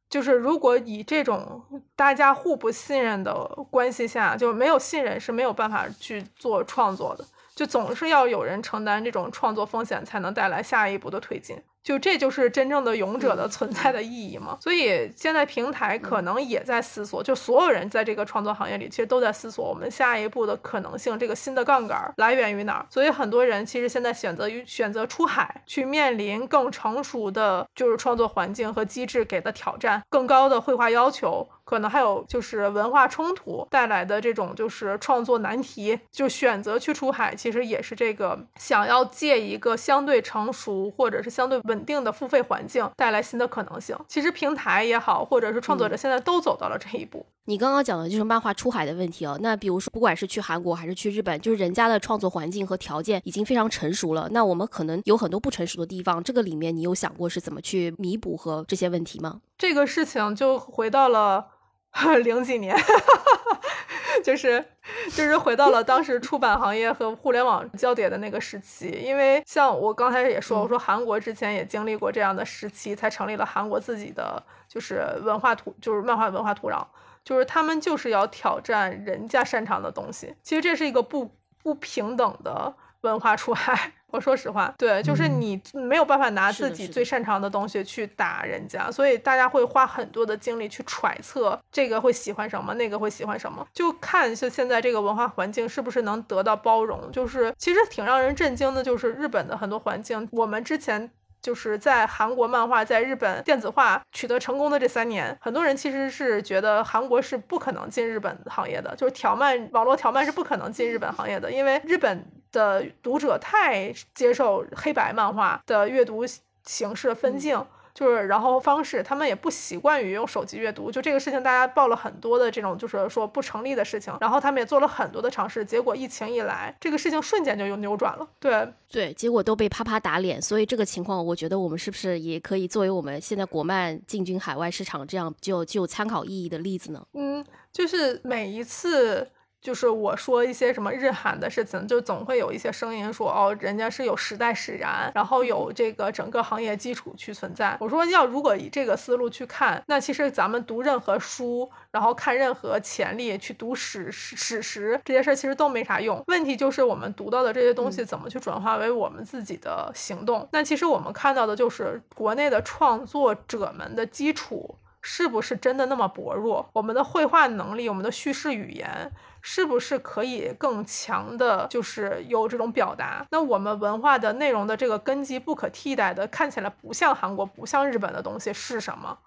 就是如果以这种大家互不信任的关系下，就没有信任是没有办法去做创作的，就总是要有人承担这种创作风险，才能带来下一步的推进。就这就是真正的勇者的存在的意义嘛？所以现在平台可能也在思索，就所有人在这个创作行业里，其实都在思索我们下一步的可能性，这个新的杠杆来源于哪儿？所以很多人其实现在选择于选择出海，去面临更成熟的，就是创作环境和机制给的挑战，更高的绘画要求。可能还有就是文化冲突带来的这种就是创作难题，就选择去出海，其实也是这个想要借一个相对成熟或者是相对稳定的付费环境带来新的可能性。其实平台也好，或者是创作者现在都走到了这一步。
你刚刚讲的就是漫画出海的问题哦。那比如说，不管是去韩国还是去日本，就是人家的创作环境和条件已经非常成熟了，那我们可能有很多不成熟的地方。这个里面你有想过是怎么去弥补和这些问题吗？
这个事情就回到了。零几年，就是就是回到了当时出版行业和互联网交叠的那个时期。因为像我刚才也说，我说韩国之前也经历过这样的时期，才成立了韩国自己的就是文化土，就是漫画文化土壤，就是他们就是要挑战人家擅长的东西。其实这是一个不不平等的文化出海。我说实话，对，就是你没有办法拿自己最擅长的东西去打人家，所以大家会花很多的精力去揣测这个会喜欢什么，那个会喜欢什么，就看就现在这个文化环境是不是能得到包容。就是其实挺让人震惊的，就是日本的很多环境，我们之前。就是在韩国漫画在日本电子化取得成功的这三年，很多人其实是觉得韩国是不可能进日本行业的，就是条漫网络条漫是不可能进日本行业的，因为日本的读者太接受黑白漫画的阅读形式分镜。就是，然后方式，他们也不习惯于用手机阅读，就这个事情，大家报了很多的这种，就是说不成立的事情。然后他们也做了很多的尝试，结果疫情一来，这个事情瞬间就又扭转了。对
对，结果都被啪啪打脸。所以这个情况，我觉得我们是不是也可以作为我们现在国漫进军海外市场这样就具有参考意义的例子呢？
嗯，就是每一次。就是我说一些什么日韩的事情，就总会有一些声音说，哦，人家是有时代使然，然后有这个整个行业基础去存在。我说要如果以这个思路去看，那其实咱们读任何书，然后看任何潜力，去读史史实这些事儿，其实都没啥用。问题就是我们读到的这些东西怎么去转化为我们自己的行动？那其实我们看到的就是国内的创作者们的基础是不是真的那么薄弱？我们的绘画能力，我们的叙事语言。是不是可以更强的，就是有这种表达？那我们文化的内容的这个根基不可替代的，看起来不像韩国、不像日本的东西是什么？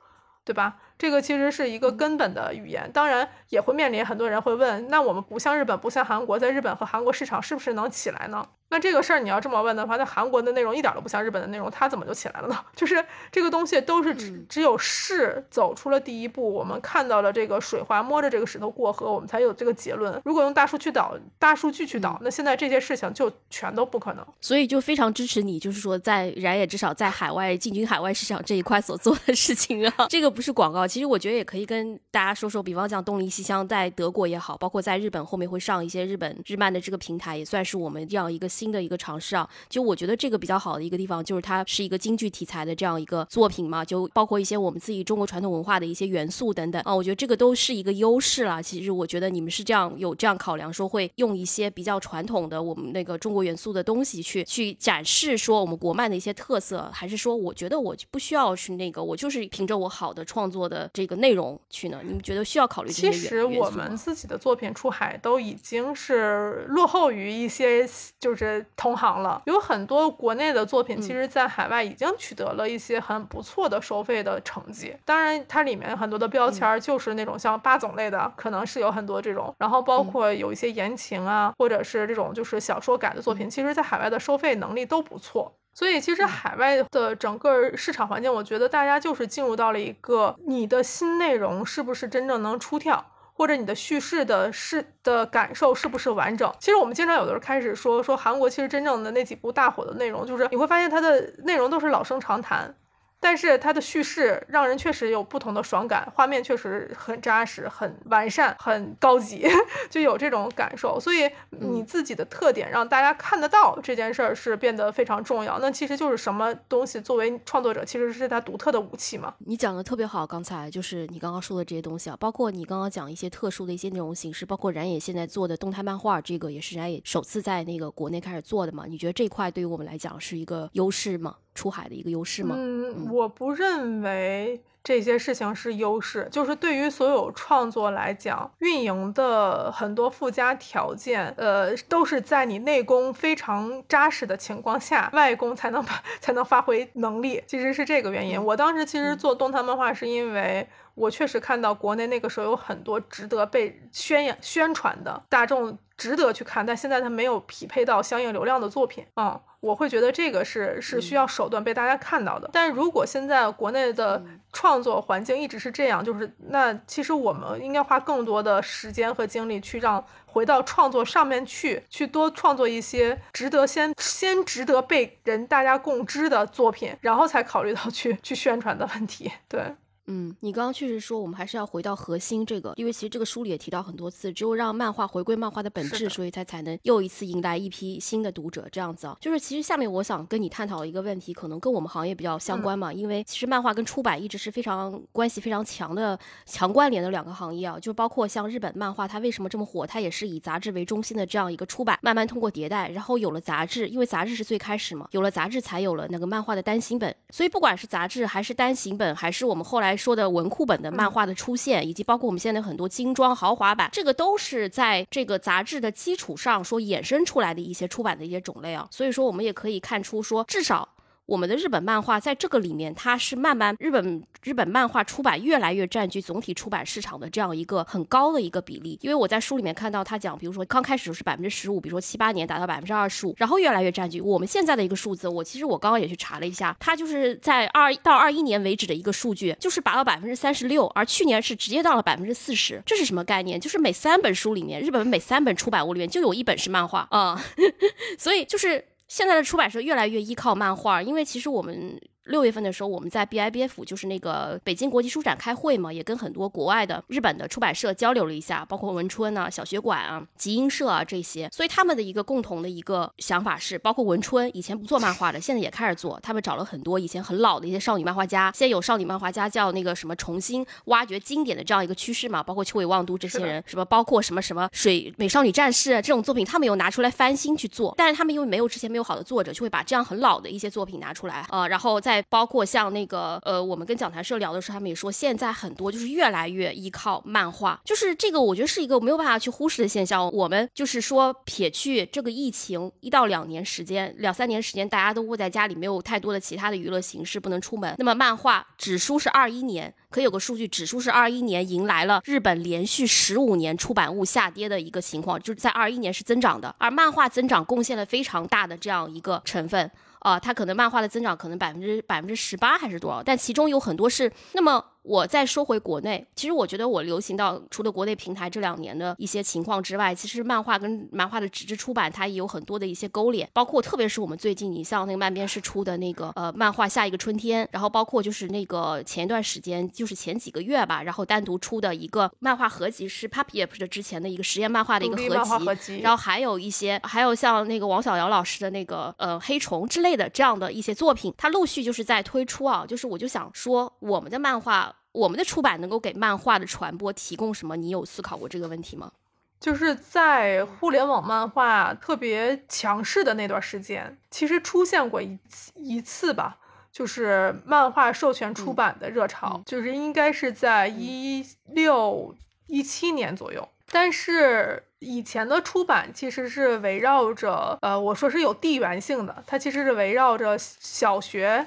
对吧？这个其实是一个根本的语言。当然也会面临很多人会问：那我们不像日本、不像韩国，在日本和韩国市场是不是能起来呢？那这个事儿你要这么问的话，那韩国的内容一点都不像日本的内容，它怎么就起来了呢？就是这个东西都是只只有是走出了第一步，我们看到了这个水花，摸着这个石头过河，我们才有这个结论。如果用大数据导大数据去导，那现在这些事情就全都不可能。
所以就非常支持你，就是说在燃野至少在海外进军海外市场这一块所做的事情啊。这个不是广告，其实我觉得也可以跟大家说说，比方讲东离西乡在德国也好，包括在日本后面会上一些日本日漫的这个平台，也算是我们这样一个新的一个尝试啊。就我觉得这个比较好的一个地方，就是它是一个京剧题材的这样一个作品嘛，就包括一些我们自己中国传统文化的一些元素等等啊，我觉得这个都是一个优势了。其实我觉得你们是这样有这样考量，说会用一些比较传统的我们那个中国元素的东西去去展示说我们国漫的一些特色，还是说我觉得我不需要去那个，我就是凭着我好的创作的这个内容去呢？你们觉得需要考虑这些
其实我们自己的作品出海都已经是落后于一些就是同行了。有很多国内的作品，其实，在海外已经取得了一些很不错的收费的成绩。当然，它里面很多的标签就是那种像八总类的，可能是有很多这种。然后，包括有一些言情啊，或者是这种就是小说改的作品，其实，在海外的收费能力都不错。所以，其实海外的整个市场环境，我觉得大家就是进入到了一个你的新内容是不是真正能出跳。或者你的叙事的是的感受是不是完整？其实我们经常有的时候开始说说韩国，其实真正的那几部大火的内容，就是你会发现它的内容都是老生常谈，但是它的叙事让人确实有不同的爽感，画面确实很扎实、很完善、很高级，就有这种感受。所以你自己的特点让大家看得到这件事儿是变得非常重要。那其实就是什么东西作为创作者其实是他独特的武器嘛？
你讲的特别好，刚才就是你刚刚说的这些东西啊，包括你刚刚讲一些特殊的一些内容形式，包括冉野现在做的动态漫画，这个也是冉野首次在那个国内开始做的嘛？你觉得这块对于我们来讲是一个优势吗？出海的一个优势吗？
嗯，我不认为这些事情是优势。就是对于所有创作来讲，运营的很多附加条件，呃，都是在你内功非常扎实的情况下，外功才能把才能发挥能力。其实是这个原因。我当时其实做动态漫画，是因为我确实看到国内那个时候有很多值得被宣扬宣传的大众值得去看，但现在它没有匹配到相应流量的作品啊。我会觉得这个是是需要手段被大家看到的，但是如果现在国内的创作环境一直是这样，就是那其实我们应该花更多的时间和精力去让回到创作上面去，去多创作一些值得先先值得被人大家共知的作品，然后才考虑到去去宣传的问题，对。
嗯，你刚刚确实说，我们还是要回到核心这个，因为其实这个书里也提到很多次，只有让漫画回归漫画的本质，所以才才能又一次迎来一批新的读者。这样子啊，就是其实下面我想跟你探讨一个问题，可能跟我们行业比较相关嘛，因为其实漫画跟出版一直是非常关系非常强的强关联的两个行业啊，就包括像日本漫画，它为什么这么火？它也是以杂志为中心的这样一个出版，慢慢通过迭代，然后有了杂志，因为杂志是最开始嘛，有了杂志才有了那个漫画的单行本，所以不管是杂志还是单行本，还是我们后来说的文库本的漫画的出现，以及包括我们现在很多精装豪华版，这个都是在这个杂志的基础上说衍生出来的一些出版的一些种类啊。所以说，我们也可以看出说，至少。我们的日本漫画在这个里面，它是慢慢日本日本漫画出版越来越占据总体出版市场的这样一个很高的一个比例。因为我在书里面看到他讲，比如说刚开始是百分之十五，比如说七八年达到百分之二十五，然后越来越占据。我们现在的一个数字，我其实我刚刚也去查了一下，它就是在二到二一年为止的一个数据，就是达到百分之三十六，而去年是直接到了百分之四十。这是什么概念？就是每三本书里面，日本每三本出版物里面就有一本是漫画啊，所以就是。现在的出版社越来越依靠漫画，因为其实我们。六月份的时候，我们在 BIBF 就是那个北京国际书展开会嘛，也跟很多国外的日本的出版社交流了一下，包括文春啊、小学馆啊、集英社啊这些。所以他们的一个共同的一个想法是，包括文春以前不做漫画的，现在也开始做。他们找了很多以前很老的一些少女漫画家，现在有少女漫画家叫那个什么重新挖掘经典的这样一个趋势嘛，包括秋尾望都这些人，什么包括什么什么水美少女战士这种作品，他们有拿出来翻新去做。但是他们因为没有之前没有好的作者，就会把这样很老的一些作品拿出来啊，然后再。包括像那个呃，我们跟讲台社聊的时候，他们也说，现在很多就是越来越依靠漫画，就是这个，我觉得是一个没有办法去忽视的现象。我们就是说，撇去这个疫情一到两年时间，两三年时间，大家都窝在家里，没有太多的其他的娱乐形式，不能出门。那么漫画指数是二一年，可以有个数据，指数是二一年迎来了日本连续十五年出版物下跌的一个情况，就是在二一年是增长的，而漫画增长贡献了非常大的这样一个成分。啊，它可能漫画的增长可能百分之百分之十八还是多少？但其中有很多是那么。我再说回国内，其实我觉得我流行到除了国内平台这两年的一些情况之外，其实漫画跟漫画的纸质出版它也有很多的一些勾连，包括特别是我们最近你像那个漫编是出的那个呃漫画下一个春天，然后包括就是那个前一段时间就是前几个月吧，然后单独出的一个漫画合集是 Puppy 的之前的一个实验漫画的一个合集，然后还有一些还有像那个王小瑶老师的那个呃黑虫之类的这样的一些作品，它陆续就是在推出啊，就是我就想说我们的漫画。我们的出版能够给漫画的传播提供什么？你有思考过这个问题吗？
就是在互联网漫画特别强势的那段时间，其实出现过一一次吧，就是漫画授权出版的热潮，就是应该是在一六一七年左右。但是以前的出版其实是围绕着，呃，我说是有地缘性的，它其实是围绕着小学。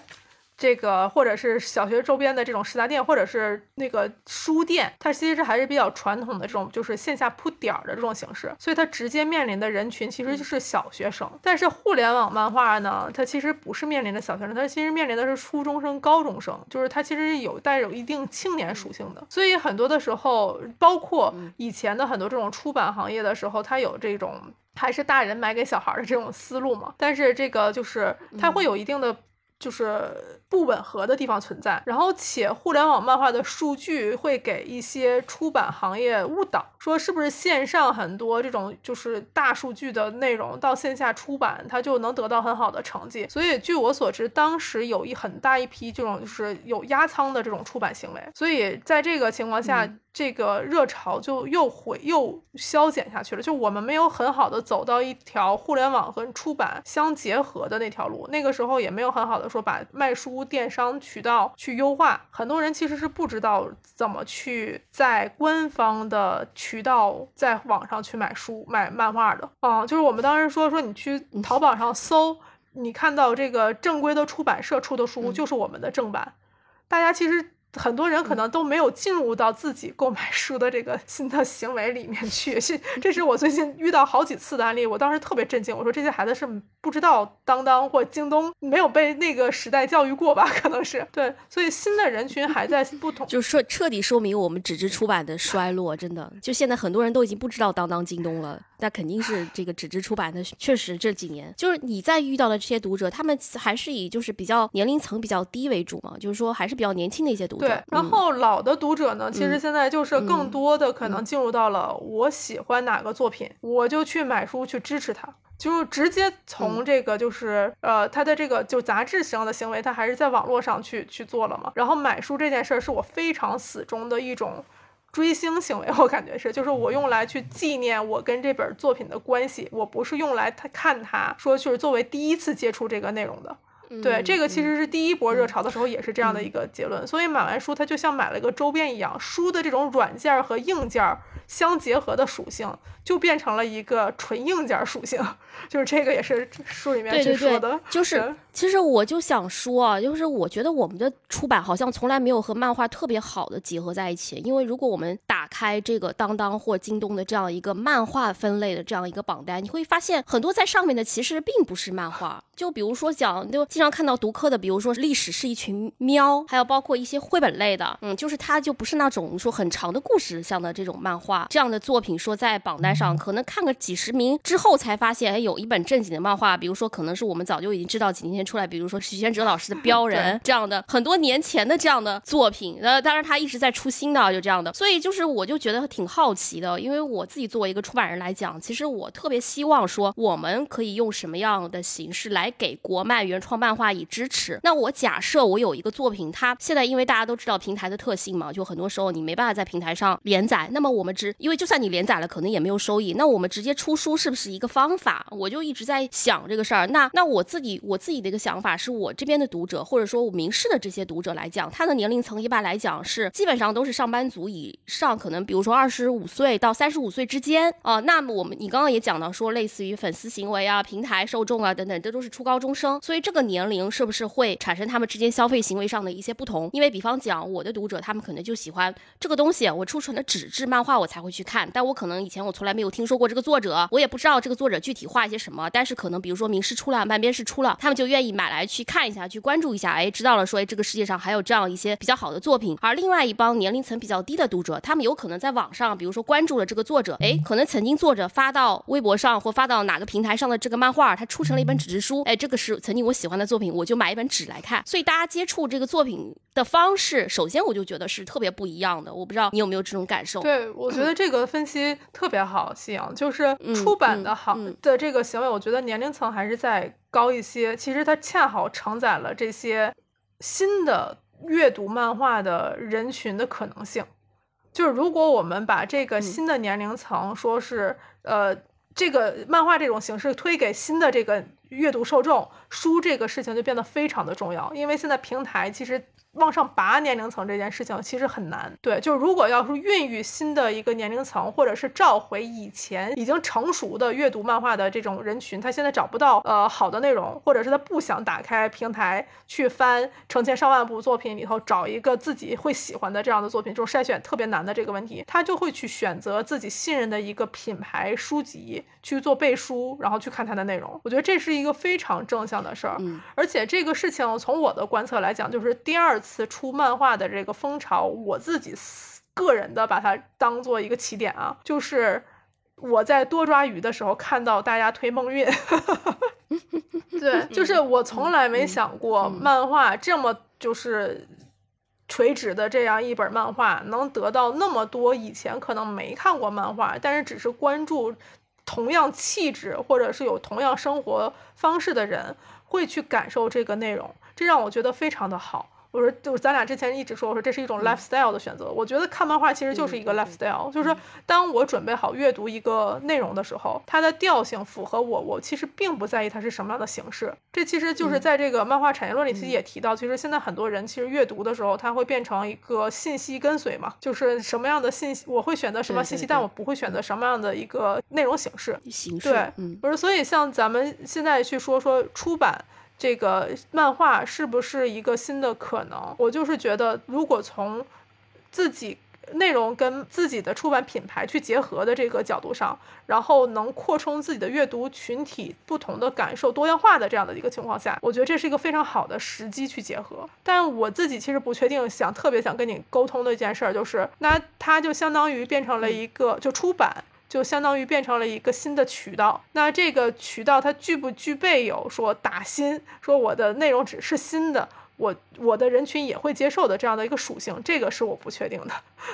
这个或者是小学周边的这种食杂店，或者是那个书店，它其实还是比较传统的这种，就是线下铺点儿的这种形式，所以它直接面临的人群其实就是小学生。但是互联网漫画呢，它其实不是面临的小学生，它其实面临的是初中生、高中生，就是它其实有带有一定青年属性的。所以很多的时候，包括以前的很多这种出版行业的时候，它有这种还是大人买给小孩的这种思路嘛。但是这个就是它会有一定的。就是不吻合的地方存在，然后且互联网漫画的数据会给一些出版行业误导，说是不是线上很多这种就是大数据的内容到线下出版，它就能得到很好的成绩。所以据我所知，当时有一很大一批这种就是有压仓的这种出版行为，所以在这个情况下。这个热潮就又回又消减下去了，就我们没有很好的走到一条互联网和出版相结合的那条路。那个时候也没有很好的说把卖书电商渠道去优化，很多人其实是不知道怎么去在官方的渠道在网上去买书买漫画的啊。就是我们当时说说你去淘宝上搜，你看到这个正规的出版社出的书就是我们的正版，大家其实。很多人可能都没有进入到自己购买书的这个 新的行为里面去，是这是我最近遇到好几次的案例，我当时特别震惊，我说这些孩子是不知道当当或京东没有被那个时代教育过吧？可能是对，所以新的人群还在不同，
就说彻底说明我们纸质出版的衰落，真的，就现在很多人都已经不知道当当、京东了。那肯定是这个纸质出版的，确实这几年就是你在遇到的这些读者，他们还是以就是比较年龄层比较低为主嘛，就是说还是比较年轻的一些读者。
对，然后老的读者呢，其实现在就是更多的可能进入到了我喜欢哪个作品，我就去买书去支持他，就直接从这个就是呃他的这个就杂志上的行为，他还是在网络上去去做了嘛。然后买书这件事儿是我非常死忠的一种。追星行为，我感觉是，就是我用来去纪念我跟这本作品的关系，我不是用来他看他说就是作为第一次接触这个内容的。对，这个其实是第一波热潮的时候也是这样的一个结论。所以买完书，它就像买了一个周边一样，书的这种软件和硬件相结合的属性，就变成了一个纯硬件属性。就是这个也是书里面去说的，
就是。其实我就想说啊，就是我觉得我们的出版好像从来没有和漫画特别好的结合在一起。因为如果我们打开这个当当或京东的这样一个漫画分类的这样一个榜单，你会发现很多在上面的其实并不是漫画。就比如说讲，就经常看到读客的，比如说历史是一群喵，还有包括一些绘本类的，嗯，就是它就不是那种说很长的故事像的这种漫画这样的作品，说在榜单上可能看个几十名之后才发现，哎，有一本正经的漫画，比如说可能是我们早就已经知道几年前前。出来，比如说许仙哲老师的《标 人》这样的很多年前的这样的作品，呃，当然他一直在出新的，就这样的，所以就是我就觉得挺好奇的，因为我自己作为一个出版人来讲，其实我特别希望说我们可以用什么样的形式来给国漫原创漫画以支持。那我假设我有一个作品，它现在因为大家都知道平台的特性嘛，就很多时候你没办法在平台上连载，那么我们只因为就算你连载了，可能也没有收益，那我们直接出书是不是一个方法？我就一直在想这个事儿。那那我自己我自己的一个想法是我这边的读者，或者说我明示的这些读者来讲，他的年龄层一般来讲是基本上都是上班族以上，可能比如说二十五岁到三十五岁之间啊。那么我们你刚刚也讲到说，类似于粉丝行为啊、平台受众啊等等，这都是初高中生，所以这个年龄是不是会产生他们之间消费行为上的一些不同？因为比方讲，我的读者他们可能就喜欢这个东西，我出成的纸质漫画我才会去看，但我可能以前我从来没有听说过这个作者，我也不知道这个作者具体画一些什么，但是可能比如说明视出了，漫编是出了，他们就愿意买来去看。看一下，去关注一下，哎，知道了，说，哎，这个世界上还有这样一些比较好的作品。而另外一帮年龄层比较低的读者，他们有可能在网上，比如说关注了这个作者，哎，可能曾经作者发到微博上或发到哪个平台上的这个漫画，它出成了一本纸质书，哎，这个是曾经我喜欢的作品，我就买一本纸来看。所以大家接触这个作品的方式，首先我就觉得是特别不一样的。我不知道你有没有这种感受？
对，我觉得这个分析特别好，夕阳就是出版的好的这个行为，我觉得年龄层还是在。高一些，其实它恰好承载了这些新的阅读漫画的人群的可能性。就是如果我们把这个新的年龄层说是呃这个漫画这种形式推给新的这个阅读受众，书这个事情就变得非常的重要，因为现在平台其实。往上拔年龄层这件事情其实很难，对，就如果要是孕育新的一个年龄层，或者是召回以前已经成熟的阅读漫画的这种人群，他现在找不到呃好的内容，或者是他不想打开平台去翻成千上万部作品里头找一个自己会喜欢的这样的作品，这种筛选特别难的这个问题，他就会去选择自己信任的一个品牌书籍去做背书，然后去看它的内容。我觉得这是一个非常正向的事儿，而且这个事情从我的观测来讲，就是第二。次出漫画的这个风潮，我自己个人的把它当做一个起点啊，就是我在多抓鱼的时候看到大家推梦运。对，就是我从来没想过漫画这么就是垂直的这样一本漫画能得到那么多以前可能没看过漫画，但是只是关注同样气质或者是有同样生活方式的人会去感受这个内容，这让我觉得非常的好。我说，就是咱俩之前一直说，我说这是一种 lifestyle 的选择。我觉得看漫画其实就是一个 lifestyle，就是当我准备好阅读一个内容的时候，它的调性符合我，我其实并不在意它是什么样的形式。这其实就是在这个漫画产业论里其实也提到，其实现在很多人其实阅读的时候，它会变成一个信息跟随嘛，就是什么样的信息我会选择什么信息，但我不会选择什么样的一个内容形式。
形式
对，不是，所以像咱们现在去说说出版。这个漫画是不是一个新的可能？我就是觉得，如果从自己内容跟自己的出版品牌去结合的这个角度上，然后能扩充自己的阅读群体不同的感受多样化的这样的一个情况下，我觉得这是一个非常好的时机去结合。但我自己其实不确定，想特别想跟你沟通的一件事儿就是，那它就相当于变成了一个就出版。就相当于变成了一个新的渠道，那这个渠道它具不具备有说打新，说我的内容只是新的。我我的人群也会接受的这样的一个属性，这个是我不确定的。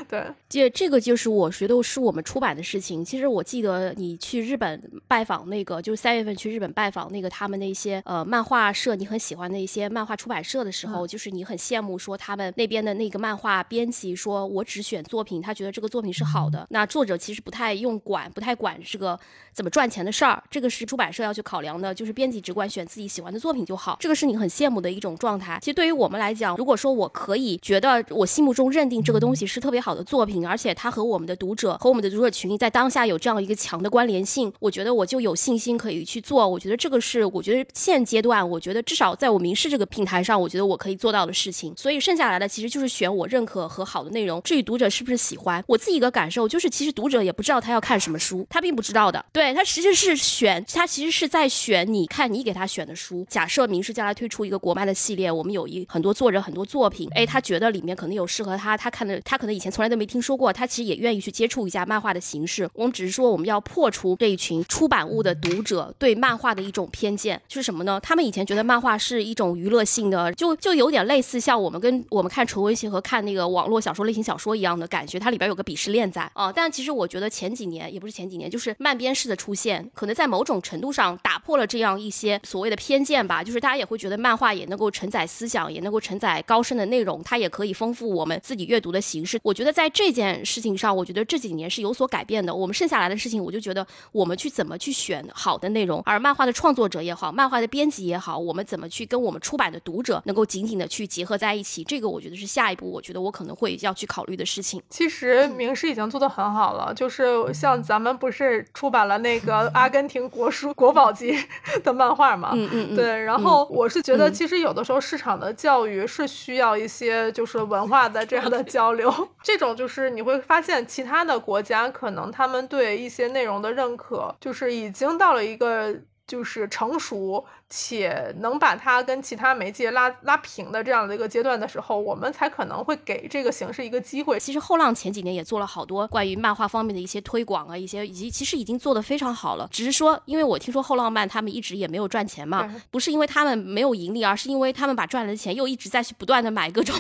对，
这这个就是我觉得是我们出版的事情。其实我记得你去日本拜访那个，就是三月份去日本拜访那个他们那些呃漫画社，你很喜欢的一些漫画出版社的时候，就是你很羡慕说他们那边的那个漫画编辑说，我只选作品，他觉得这个作品是好的。那作者其实不太用管，不太管这个怎么赚钱的事儿，这个是出版社要去考量的，就是编辑只管选自己喜欢的作品就好。这个是你很羡慕的一种状态。其实。对于我们来讲，如果说我可以觉得我心目中认定这个东西是特别好的作品，而且它和我们的读者和我们的读者群在当下有这样一个强的关联性，我觉得我就有信心可以去做。我觉得这个是我觉得现阶段，我觉得至少在我明示这个平台上，我觉得我可以做到的事情。所以剩下来的其实就是选我认可和好的内容。至于读者是不是喜欢，我自己一个感受就是，其实读者也不知道他要看什么书，他并不知道的。对他其实是选，他其实是在选你看你给他选的书。假设明世将来推出一个国漫的系列，我们有一很多作者。很多作品，哎，他觉得里面可能有适合他，他看的，他可能以前从来都没听说过，他其实也愿意去接触一下漫画的形式。我们只是说，我们要破除这一群出版物的读者对漫画的一种偏见，就是什么呢？他们以前觉得漫画是一种娱乐性的，就就有点类似像我们跟我们看纯文学和看那个网络小说类型小说一样的感觉，它里边有个鄙视链在啊。但其实我觉得前几年也不是前几年，就是漫编式的出现，可能在某种程度上打破了这样一些所谓的偏见吧。就是大家也会觉得漫画也能够承载思想，也能够承载。高深的内容，它也可以丰富我们自己阅读的形式。我觉得在这件事情上，我觉得这几年是有所改变的。我们剩下来的事情，我就觉得我们去怎么去选好的内容，而漫画的创作者也好，漫画的编辑也好，我们怎么去跟我们出版的读者能够紧紧的去结合在一起，这个我觉得是下一步，我觉得我可能会要去考虑的事情。
其实名师已经做的很好了，就是像咱们不是出版了那个阿根廷国书国宝级的漫画嘛？
嗯嗯嗯。
对，然后我是觉得，其实有的时候市场的教育是。需要一些就是文化的这样的交流，这种就是你会发现其他的国家可能他们对一些内容的认可，就是已经到了一个就是成熟。且能把它跟其他媒介拉拉平的这样的一个阶段的时候，我们才可能会给这个形式一个机会。
其实后浪前几年也做了好多关于漫画方面的一些推广啊，一些以及其实已经做得非常好了。只是说，因为我听说后浪漫他们一直也没有赚钱嘛，不是因为他们没有盈利，而是因为他们把赚来的钱又一直在去不断的买各种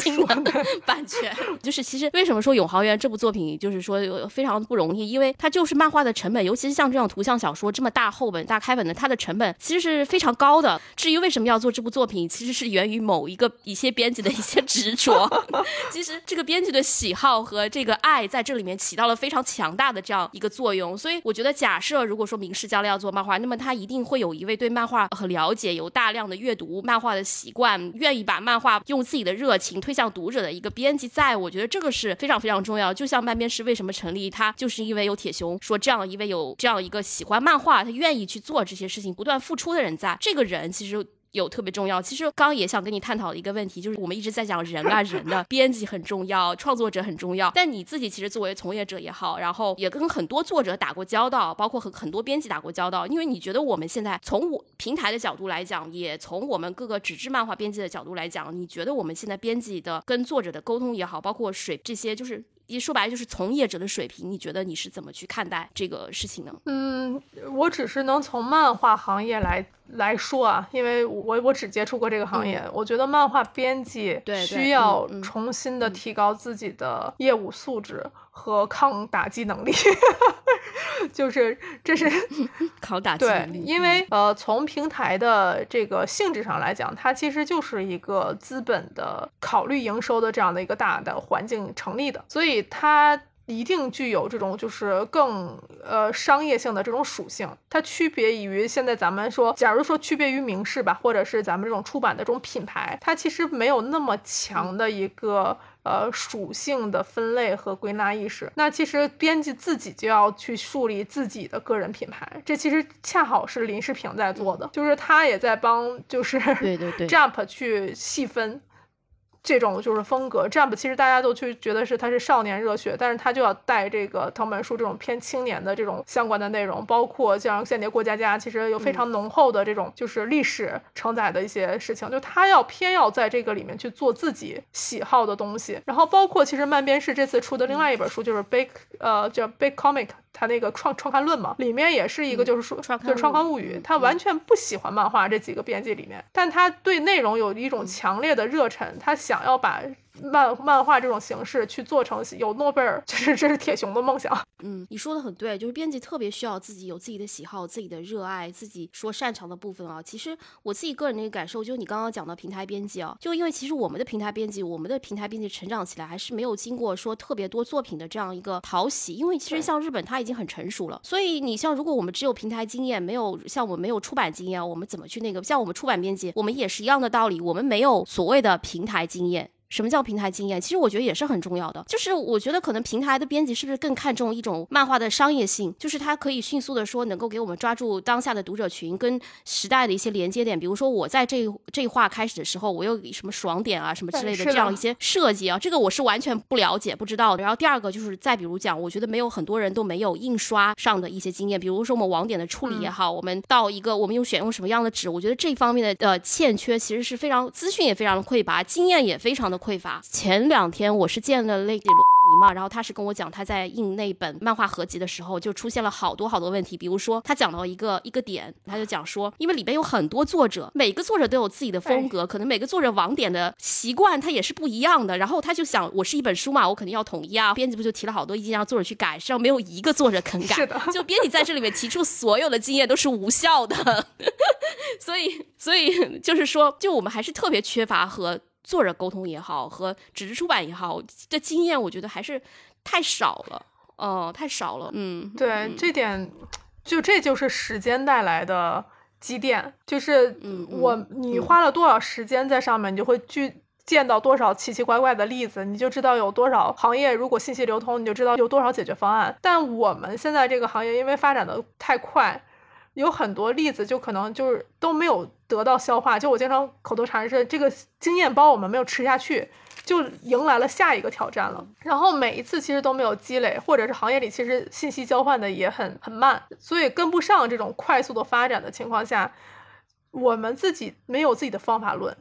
新的
版权。就是其实为什么说《永恒园》这部作品就是说非常不容易，因为它就是漫画的成本，尤其是像这种图像小说这么大厚本、大开本的，它的成本其实是。非常高的。至于为什么要做这部作品，其实是源于某一个一些编辑的一些执着。其实这个编辑的喜好和这个爱在这里面起到了非常强大的这样一个作用。所以我觉得，假设如果说明世将来要做漫画，那么他一定会有一位对漫画很了解、有大量的阅读漫画的习惯、愿意把漫画用自己的热情推向读者的一个编辑。在我觉得这个是非常非常重要。就像漫编师为什么成立，他就是因为有铁熊说这样一位有这样一个喜欢漫画、他愿意去做这些事情、不断付出的人。在这个人其实有特别重要。其实刚刚也想跟你探讨的一个问题，就是我们一直在讲人啊，人的编辑很重要，创作者很重要。但你自己其实作为从业者也好，然后也跟很多作者打过交道，包括和很多编辑打过交道。因为你觉得我们现在从我平台的角度来讲，也从我们各个纸质漫画编辑的角度来讲，你觉得我们现在编辑的跟作者的沟通也好，包括水这些，就是。一说白了就是从业者的水平，你觉得你是怎么去看待这个事情呢？
嗯，我只是能从漫画行业来来说啊，因为我我只接触过这个行业，我觉得漫画编辑需要重新的提高自己的业务素质和抗打击能力，就是这是
抗打击能力，，
因为呃，从平台的这个性质上来讲，它其实就是一个资本的考虑营收的这样的一个大的环境成立的，所以它。一定具有这种就是更呃商业性的这种属性，它区别于现在咱们说，假如说区别于名士吧，或者是咱们这种出版的这种品牌，它其实没有那么强的一个呃属性的分类和归纳意识。那其实编辑自己就要去树立自己的个人品牌，这其实恰好是林世平在做的，就是他也在帮就是
对对对
Jump 去细分。这种就是风格，Jump 其实大家都去觉得是它是少年热血，但是它就要带这个藤本树这种偏青年的这种相关的内容，包括像《间谍过家家》，其实有非常浓厚的这种就是历史承载的一些事情，就他要偏要在这个里面去做自己喜好的东西，然后包括其实漫编是这次出的另外一本书就是 Big 呃叫 Big Comic，它那个创创刊论嘛，里面也是一个就是说、
创刊
就是创刊物语
嗯，
他完全不喜欢漫画这几个编辑里面，但他对内容有一种强烈的热忱，他想要把漫漫画这种形式去做成有诺贝尔，就是这是铁熊的梦想。
嗯，你说的很对，就是编辑特别需要自己有自己的喜好、自己的热爱、自己说擅长的部分啊。其实我自己个人的一个感受，就是你刚刚讲的平台编辑啊，就因为其实我们的平台编辑，我们的平台编辑成长起来还是没有经过说特别多作品的这样一个淘洗，因为其实像日本它已经很成熟了，所以你像如果我们只有平台经验，没有像我们没有出版经验，我们怎么去那个？像我们出版编辑，我们也是一样的道理，我们没有所谓的平台经验。什么叫平台经验？其实我觉得也是很重要的。就是我觉得可能平台的编辑是不是更看重一种漫画的商业性，就是它可以迅速的说能够给我们抓住当下的读者群跟时代的一些连接点。比如说我在这这一话开始的时候，我有什么爽点啊什么之类的这样一些设计啊，这个我是完全不了解不知道的。然后第二个就是再比如讲，我觉得没有很多人都没有印刷上的一些经验，比如说我们网点的处理也好，我们到一个我们用选用什么样的纸，我觉得这方面的呃欠缺其实是非常资讯也非常的匮乏，经验也非常的匮乏。前两天我是见了那个罗尼嘛，然后他是跟我讲他在印那本漫画合集的时候，就出现了好多好多问题，比如说他讲到一个一个点，他就讲说，因为里边有很多作者，每个作者都有自己的风格，可能每个作者网点的习惯他也是不一样的，然后他就想，我是一本书嘛，我肯定要统一啊，编辑部就提了好多意见让作者去改，实际上没有一个作者肯改，
是的。
就编辑在这里面提出所有的经验都是无效的，所以所以就是说，就我们还是特别缺乏和作者沟通也好，和纸质出版也好，这经验我觉得还是太少了，哦、太少了，嗯，
对，这点就这就是时间带来的积淀，就是
嗯嗯
我你
嗯
花了多少时间在上面，你就会去。见到多少奇奇怪怪的例子，你就知道有多少行业如果信息流通，你就知道有多少解决方案。但我们现在这个行业因为发展的太快，有很多例子就可能就是都没有得到消化。就我经常口头禅是这个经验包我们没有吃下去，就迎来了下一个挑战了。然后每一次其实都没有积累，或者是行业里其实信息交换的也很很慢，所以跟不上这种快速的发展的情况下，我们自己没有自己的方法论。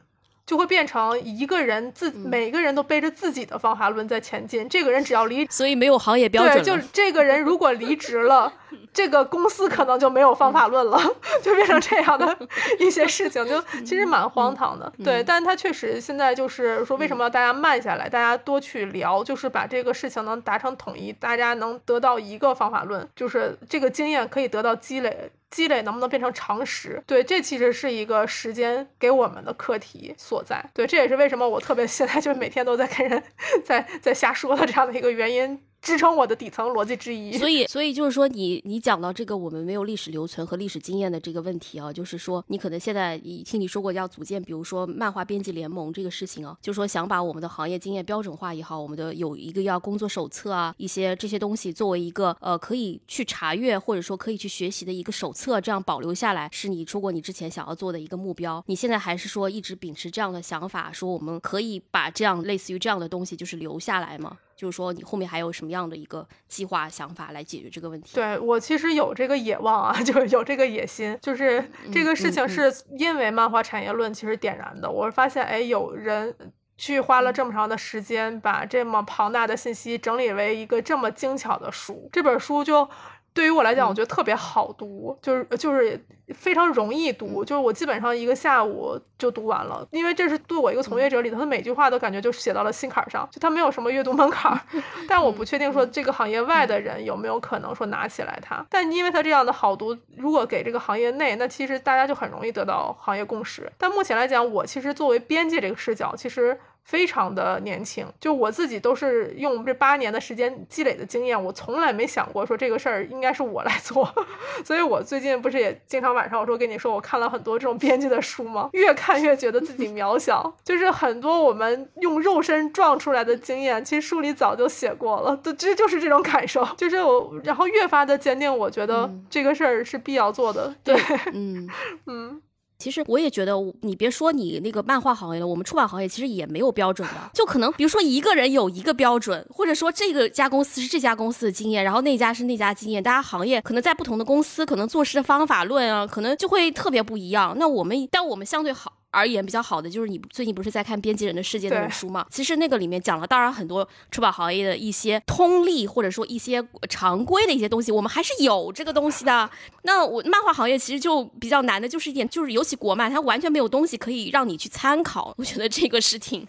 就会变成一个人自每个人都背着自己的方法论在前进。这个人只要离
所以没有行业标准
对，就是这个人如果离职了，这个公司可能就没有方法论了，就变成这样的 一些事情，就其实蛮荒唐的。对，但他确实现在就是说，为什么要大家慢下来，大家多去聊，就是把这个事情能达成统一，大家能得到一个方法论，就是这个经验可以得到积累。积累能不能变成常识？对，这其实是一个时间给我们的课题所在。对，这也是为什么我特别现在就每天都在跟人 在在瞎说的这样的一个原因。支撑我的底层逻辑之一。
所以，所以就是说你，你讲到这个我们没有历史留存和历史经验的这个问题啊，就是说你可能现在已听你说过要组建，比如说漫画编辑联盟这个事情啊，就是说想把我们的行业经验标准化也好，我们的有一个要工作手册啊，一些这些东西作为一个呃可以去查阅或者说可以去学习的一个手册，这样保留下来，是你说过你之前想要做的一个目标。你现在还是说一直秉持这样的想法，说我们可以把这样类似于这样的东西就是留下来吗？就是说，你后面还有什么样的一个计划想法来解决这个问题？
对我其实有这个野望啊，就是有这个野心，就是这个事情是因为漫画产业论其实点燃的。我发现，哎，有人去花了这么长的时间，把这么庞大的信息整理为一个这么精巧的书。这本书就对于我来讲，我觉得特别好读，就是就是非常容易读，就是我基本上一个下午就读完了。因为这是对我一个从业者里头，他每句话都感觉就写到了心坎上，就他没有什么阅读门槛儿。但我不确定说这个行业外的人有没有可能说拿起来它。但因为它这样的好读，如果给这个行业内，那其实大家就很容易得到行业共识。但目前来讲，我其实作为编辑这个视角，其实。非常的年轻，就我自己都是用这八年的时间积累的经验，我从来没想过说这个事儿应该是我来做，所以我最近不是也经常晚上我说跟你说我看了很多这种编辑的书吗？越看越觉得自己渺小，就是很多我们用肉身撞出来的经验，其实书里早就写过了，这就是这种感受，就是我然后越发的坚定，我觉得这个事儿是必要做的，对，
嗯。
嗯。
其实我也觉得，你别说你那个漫画行业了，我们出版行业其实也没有标准的，就可能比如说一个人有一个标准，或者说这个家公司是这家公司的经验，然后那家是那家经验，大家行业可能在不同的公司，可能做事的方法论啊，可能就会特别不一样。那我们，但我们相对好。而言比较好的就是你最近不是在看《编辑人的世界》那本书吗？其实那个里面讲了，当然很多出版行业的一些通例或者说一些常规的一些东西，我们还是有这个东西的。那我漫画行业其实就比较难的，就是一点，就是尤其国漫，它完全没有东西可以让你去参考。我觉得这个是挺、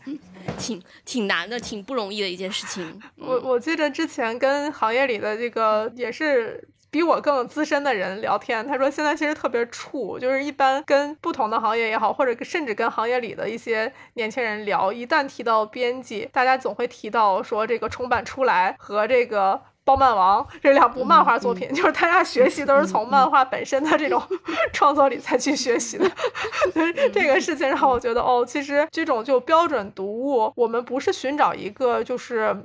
挺、挺难的，挺不容易的一件事情。
我我记得之前跟行业里的这个也是。比我更资深的人聊天，他说现在其实特别怵，就是一般跟不同的行业也好，或者甚至跟行业里的一些年轻人聊，一旦提到编辑，大家总会提到说这个重版出来和这个《包漫王》这两部漫画作品，就是大家学习都是从漫画本身的这种 创作里才去学习的。这个事情让我觉得，哦，其实这种就标准读物，我们不是寻找一个就是。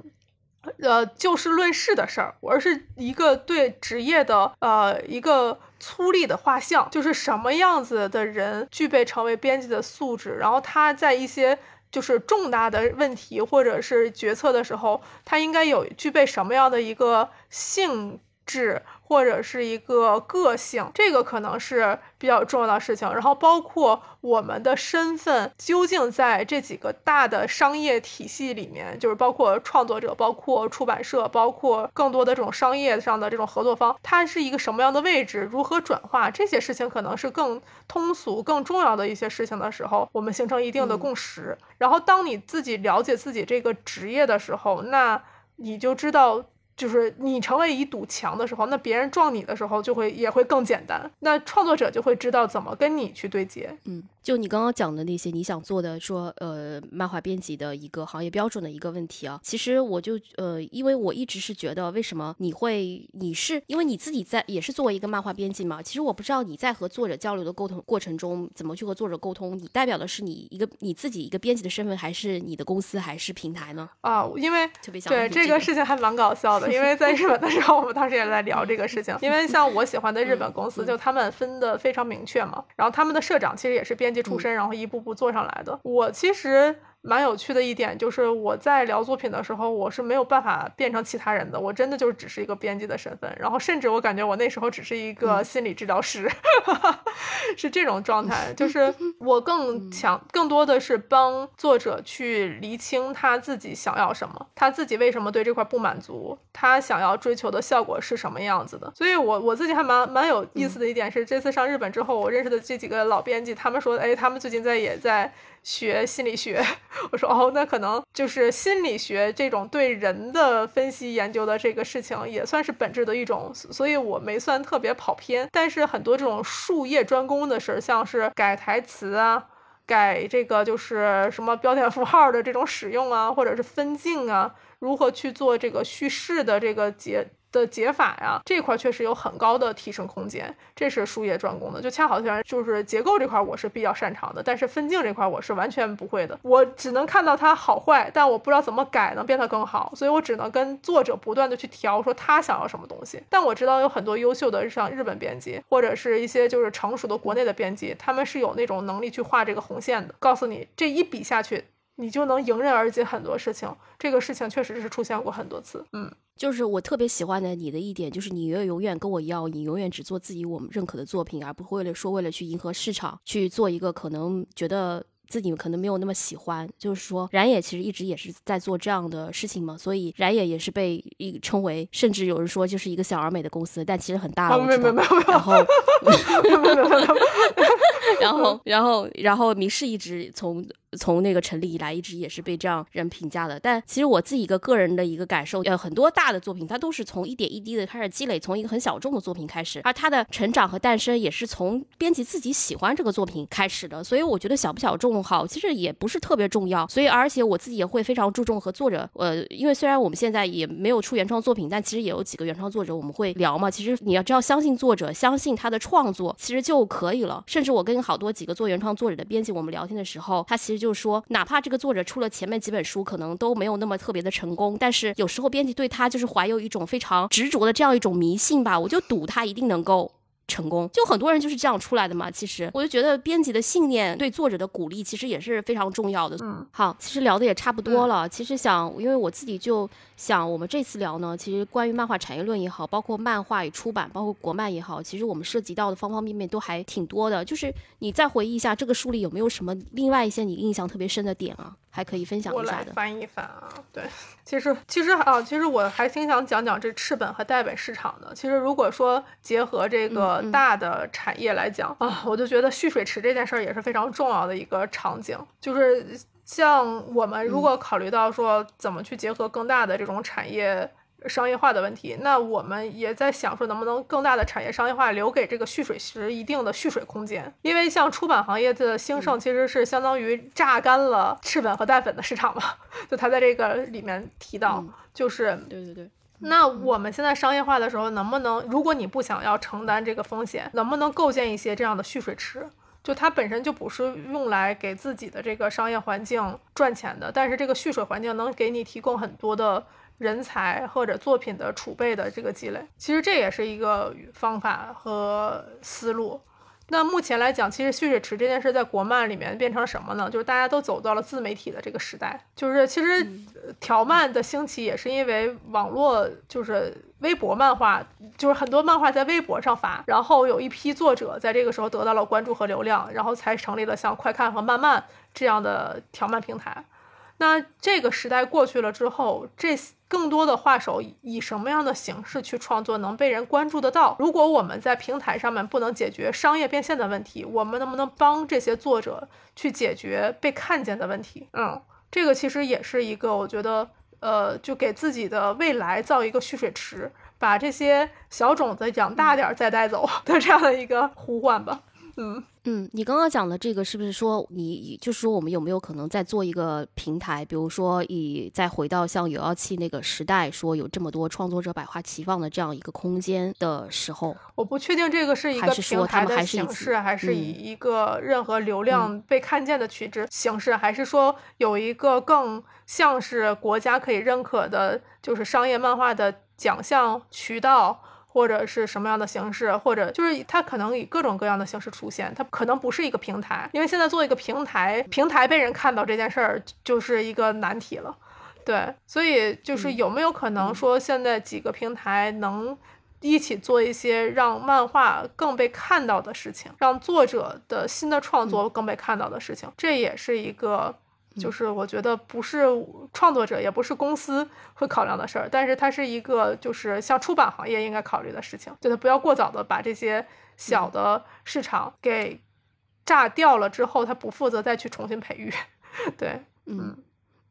呃，就事论事的事儿，而是一个对职业的呃一个粗粝的画像，就是什么样子的人具备成为编辑的素质，然后他在一些就是重大的问题或者是决策的时候，他应该有具备什么样的一个性质。或者是一个个性，这个可能是比较重要的事情。然后包括我们的身份究竟在这几个大的商业体系里面，就是包括创作者、包括出版社、包括更多的这种商业上的这种合作方，它是一个什么样的位置，如何转化这些事情，可能是更通俗、更重要的一些事情的时候，我们形成一定的共识。然后当你自己了解自己这个职业的时候，那你就知道。就是你成为一堵墙的时候，那别人撞你的时候就会也会更简单。那创作者就会知道怎么跟你去对接。
嗯，就你刚刚讲的那些你想做的，说呃漫画编辑的一个行业标准的一个问题啊，其实我就呃，因为我一直是觉得，为什么你会你是因为你自己在也是作为一个漫画编辑嘛？其实我不知道你在和作者交流的沟通过程中怎么去和作者沟通，你代表的是你一个你自己一个编辑的身份，还是你的公司，还是平台呢？
啊，因为
特别想
对这个事情还蛮搞笑的。因为在日本的时候，我们当时也在聊这个事情。因为像我喜欢的日本公司，就他们分的非常明确嘛。然后他们的社长其实也是编辑出身，然后一步步做上来的。我其实。蛮有趣的一点就是，我在聊作品的时候，我是没有办法变成其他人的，我真的就只是一个编辑的身份。然后，甚至我感觉我那时候只是一个心理治疗师，是这种状态。就是我更强，更多的是帮作者去厘清他自己想要什么，他自己为什么对这块不满足，他想要追求的效果是什么样子的。所以，我我自己还蛮蛮有意思的一点是，这次上日本之后，我认识的这几个老编辑，他们说，哎，他们最近在也在。学心理学，我说哦，那可能就是心理学这种对人的分析研究的这个事情，也算是本质的一种，所以我没算特别跑偏。但是很多这种术业专攻的事儿，像是改台词啊，改这个就是什么标点符号的这种使用啊，或者是分镜啊，如何去做这个叙事的这个结。的解法呀，这块确实有很高的提升空间，这是术业专攻的。就恰好虽然就是结构这块，我是比较擅长的，但是分镜这块我是完全不会的。我只能看到它好坏，但我不知道怎么改能变得更好，所以我只能跟作者不断的去调，说他想要什么东西。但我知道有很多优秀的像日本编辑，或者是一些就是成熟的国内的编辑，他们是有那种能力去画这个红线的，告诉你这一笔下去。你就能迎刃而解很多事情，这个事情确实是出现过很多次。嗯，
就是我特别喜欢的你的一点，就是你永永远跟我要，你永远只做自己我们认可的作品，而不会为了说为了去迎合市场去做一个可能觉得。自己可能没有那么喜欢。就是说，冉野其实一直也是在做这样的事情嘛，所以冉野也是被一称为，甚至有人说就是一个小而美的公司，但其实很大了。
没有没有没有，
然后，
没有没有没有，
然后然后然后明世一直从。从那个成立以来，一直也是被这样人评价的。但其实我自己一个个人的一个感受，呃，很多大的作品，它都是从一点一滴的开始积累，从一个很小众的作品开始，而它的成长和诞生也是从编辑自己喜欢这个作品开始的。所以我觉得小不小众好，其实也不是特别重要。所以而且我自己也会非常注重和作者，呃，因为虽然我们现在也没有出原创作品，但其实也有几个原创作者我们会聊嘛。其实你要知道，相信作者，相信他的创作，其实就可以了。甚至我跟好多几个做原创作者的编辑，我们聊天的时候，他其实就是说，哪怕这个作者出了前面几本书，可能都没有那么特别的成功，但是有时候编辑对他就是怀有一种非常执着的这样一种迷信吧，我就赌他一定能够。成功就很多人就是这样出来的嘛。其实我就觉得编辑的信念对作者的鼓励其实也是非常重要的。
嗯，
好，其实聊的也差不多了。其实想，因为我自己就想，我们这次聊呢，其实关于漫画产业论也好，包括漫画与出版，包括国漫也好，其实我们涉及到的方方面面都还挺多的。就是你再回忆一下这个书里有没有什么另外一些你印象特别深的点啊？还可以分享一下的。
翻一翻啊，对，其实其实啊，其实我还挺想讲讲这赤本和代本市场的。其实如果说结合这个大的产业来讲啊，我就觉得蓄水池这件事儿也是非常重要的一个场景。就是像我们如果考虑到说怎么去结合更大的这种产业。商业化的问题，那我们也在想说，能不能更大的产业商业化留给这个蓄水池一定的蓄水空间？因为像出版行业的兴盛，其实是相当于榨干了赤本和淡粉的市场嘛。就他在这个里面提到，就是
对对对。
那我们现在商业化的时候，能不能，如果你不想要承担这个风险，能不能构建一些这样的蓄水池？就它本身就不是用来给自己的这个商业环境赚钱的，但是这个蓄水环境能给你提供很多的。人才或者作品的储备的这个积累，其实这也是一个方法和思路。那目前来讲，其实蓄水池这件事在国漫里面变成什么呢？就是大家都走到了自媒体的这个时代。就是其实条漫的兴起也是因为网络，就是微博漫画，就是很多漫画在微博上发，然后有一批作者在这个时候得到了关注和流量，然后才成立了像快看和漫漫这样的条漫平台。那这个时代过去了之后，这更多的画手以什么样的形式去创作能被人关注得到？如果我们在平台上面不能解决商业变现的问题，我们能不能帮这些作者去解决被看见的问题？嗯，这个其实也是一个我觉得，呃，就给自己的未来造一个蓄水池，把这些小种子养大点再带走 的这样的一个呼唤吧。嗯。
嗯，你刚刚讲的这个是不是说你就是说我们有没有可能再做一个平台，比如说以再回到像有妖气那个时代，说有这么多创作者百花齐放的这样一个空间的时候，
我不确定这个是一个平台的形式，还是以一个任何流量被看见的取值形式，还是说有一个更像是国家可以认可的，就是商业漫画的奖项渠道。或者是什么样的形式，或者就是它可能以各种各样的形式出现，它可能不是一个平台，因为现在做一个平台，平台被人看到这件事儿就是一个难题了。对，所以就是有没有可能说现在几个平台能一起做一些让漫画更被看到的事情，让作者的新的创作更被看到的事情，这也是一个。就是我觉得不是创作者，也不是公司会考量的事儿，但是它是一个就是像出版行业应该考虑的事情，就是不要过早的把这些小的市场给炸掉了之后，他不负责再去重新培育。对，
嗯。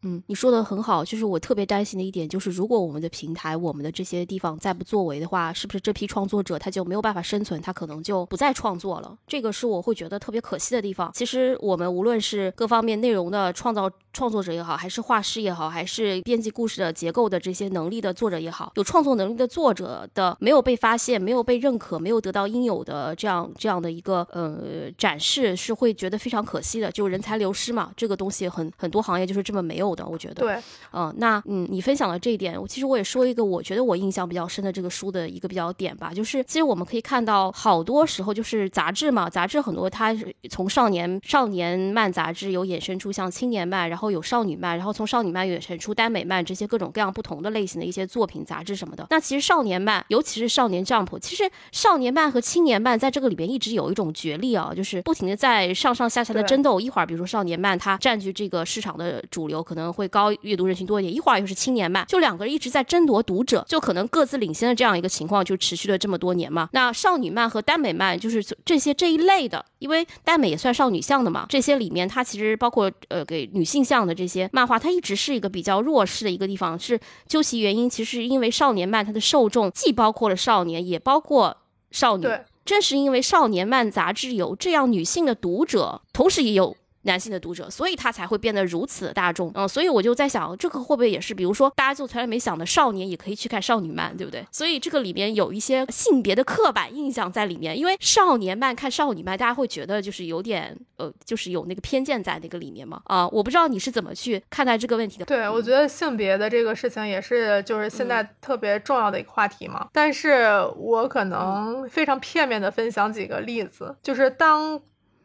嗯，你说的很好，就是我特别担心的一点，就是如果我们的平台、我们的这些地方再不作为的话，是不是这批创作者他就没有办法生存，他可能就不再创作了？这个是我会觉得特别可惜的地方。其实我们无论是各方面内容的创造创作者也好，还是画师也好，还是编辑故事的结构的这些能力的作者也好，有创作能力的作者的没有被发现、没有被认可、没有得到应有的这样这样的一个呃展示，是会觉得非常可惜的。就人才流失嘛，这个东西很很多行业就是这么没有。有的，我觉得。
对，
嗯，那嗯，你分享了这一点，其实我也说一个我觉得我印象比较深的这个书的一个比较点吧，就是其实我们可以看到好多时候就是杂志嘛，杂志很多它是从少年少年漫杂志有衍生出像青年漫，然后有少女漫，然后从少女漫衍生出耽美漫这些各种各样不同的类型的一些作品杂志什么的。那其实少年漫，尤其是少年 Jump，其实少年漫和青年漫在这个里边一直有一种角力啊，就是不停的在上上下下的争斗。一会儿比如说少年漫它占据这个市场的主流，可能会高阅读人群多一点；一会儿又是青年漫，就两个人一直在争夺读者，就可能各自领先的这样一个情况就持续了这么多年嘛。那少女漫和耽美漫就是这些这一类的，因为耽美也算少女向的嘛，这些里面它其实包括呃给女性向的这些漫画，它一直是一个比较弱势的一个地方。是究其原因，其实是因为少年漫它的受众既包括了少年，也包括少女。
对
正是因为少年漫杂志有这样女性的读者，同时也有男性的读者，所以他才会变得如此的大众。嗯，所以我就在想，这个会不会也是，比如说大家就从来没想的少年也可以去看少女漫，对不对？所以这个里面有一些性别的刻板印象在里面，因为少年漫看少女漫，大家会觉得就是有点呃，就是有那个偏见在那个里面嘛。啊、我不知道你是怎么去看待这个问题的。
对，我觉得性别的这个事情也是就是现
嗯
在特别重要的一个话题嘛。但是我可能非常片面的分享几个例子，就是当。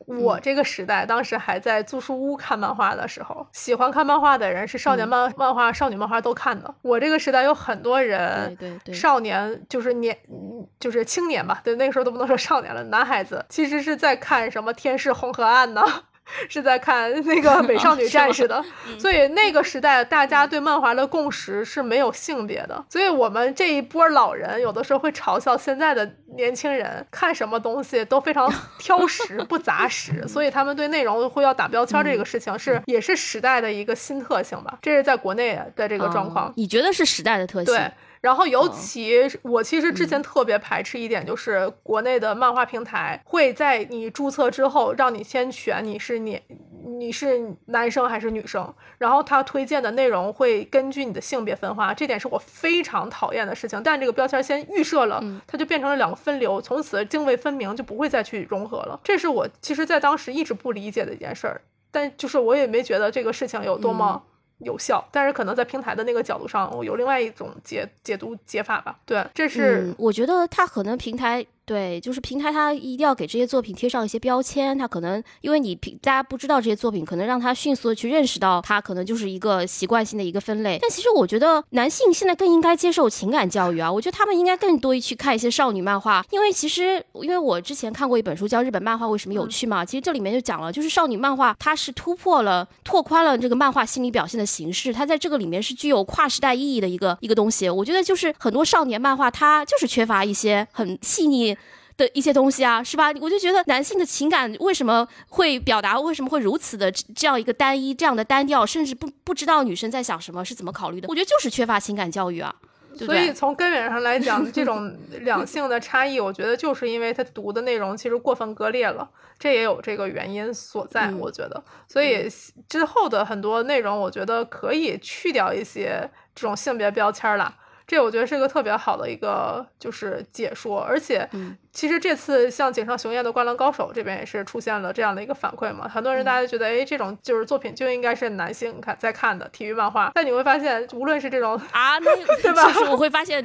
嗯。
我这个时代，当时还在租书屋看漫画的时候，喜欢看漫画的人是
嗯
少年漫、漫画、少女漫画都看的。我这个时代有很多人，
对对对。
少年就是年，嗯就是青年吧，对，那个时候都不能说少年了，男孩子其实是在看什么《天使红河岸》呢，是在看那个《美少女战士》的。所以那个时代，大家对漫画的共识是没有性别的。所以我们这一波老人有的时候会嘲笑现在的年轻人看什么东西都非常 挑食，不杂食，所以他们对内容会要打标签这个事情是也是时代的一个新特性吧。这是在国内的这个状况
嗯。你觉得是时代的特性？
对，然后尤其是我其实之前特别排斥一点，就是国内的漫画平台会在你注册之后让你先选你是你你是男生还是女生，然后他推荐的内容会根据你的性别分化，这点是我非常讨厌的事情。但这个标签先预设了，它就变成了两个分流，从此泾渭分明，就不会再去融合了。这是我其实在当时一直不理解的一件事儿，但就是我也没觉得这个事情有多么。有效，但是可能在平台的那个角度上，我有另外一种解解读解法吧。对，这是、
我觉得它可能平台对，就是平台它一定要给这些作品贴上一些标签，它可能因为你平大家不知道这些作品，可能让他迅速的去认识到它可能就是一个习惯性的一个分类。但其实我觉得男性现在更应该接受情感教育啊，我觉得他们应该更多去看一些少女漫画，因为其实因为我之前看过一本书叫《日本漫画为什么有趣》嘛，其实这里面就讲了，就是少女漫画它是突破了、拓宽了这个漫画心理表现的形式，它在这个里面是具有跨时代意义的一个一个东西。我觉得就是很多少年漫画它就是缺乏一些很细腻。的一些东西啊，是吧？我就觉得男性的情感为什么会表达，为什么会如此的这这样一个单一、这样的单调，甚至不不知道女生在想什么，是怎么考虑的？我觉得就是缺乏情感教育啊，
所以？从根源上来讲，这种两性的差异，我觉得就是因为他读的内容其实过分割裂了，这也有这个原因所在。
嗯
我觉得，所以之后的很多内容，我觉得可以去掉一些这种性别标签儿啦。这我觉得是个特别好的一个就是解说，而且
嗯
其实这次像井上雄彦的《灌篮高手》这边也是出现了这样的一个反馈嘛，很多
嗯
人大家觉得，哎，这种就是作品就应该是男性看在看的体育漫画，但你会发现，无论是这种
啊，那
对吧？
我会发现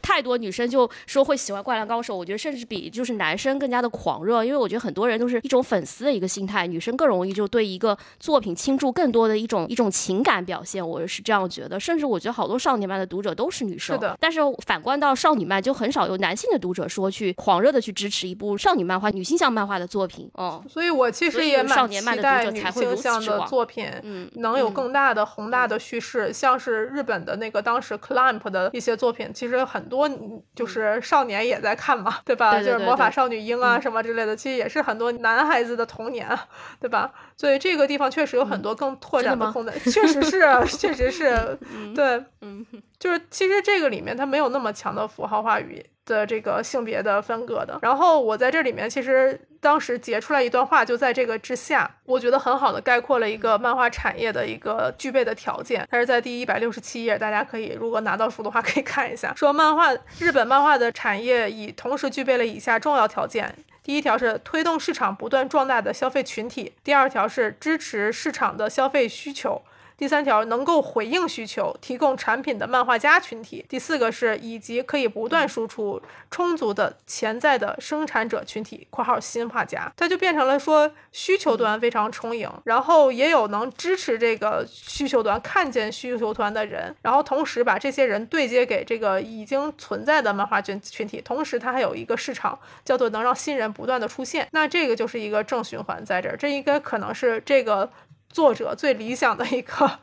太多女生就说会喜欢《灌篮高手》，我觉得甚至比就是男生更加的狂热，因为我觉得很多人都是一种粉丝的一个心态，女生更容易就对一个作品倾注更多的一种一种情感表现，我是这样觉得。甚至我觉得好多少年漫的读者都是女生，
是的。
但是反观到少女漫，就很少有男性的读者说去狂热的去支持一部少女漫画、女性向漫画的作品。嗯
所以我其实也蛮期待女性向的作品
嗯
能有
嗯
更大的宏大的叙事，像是日本的那个当时 Clamp 的一些作品，其实很多嗯就是少年也在看嘛，对吧？
对对
就是魔法少女樱啊什么之类的，其实也是很多男孩子的童年啊，对吧？所以这个地方确实有很多更拓展的空间，确实是，确实是，对，
嗯
就是其实这个里面它没有那么强的符号化语的这个性别的分割的。然后我在这里面其实当时截出来一段话，就在这个之下，我觉得很好的概括了一个漫画产业的一个具备的条件。它是在第一百六十七页，大家可以如果拿到书的话可以看一下，说漫画日本漫画的产业已同时具备了以下重要条件。第一条是推动市场不断壮大的消费群体，第二条是支持市场的消费需求，第三条能够回应需求、提供产品的漫画家群体。第四个是以及可以不断输出充足的潜在的生产者群体（括号新画家）。它就变成了说需求端非常充盈，然后也有能支持这个需求端看见需求端的人，然后同时把这些人对接给这个已经存在的漫画群群体，同时它还有一个市场叫做能让新人不断的出现。那这个就是一个正循环在这儿，这应该可能是这个作者最理想的一个。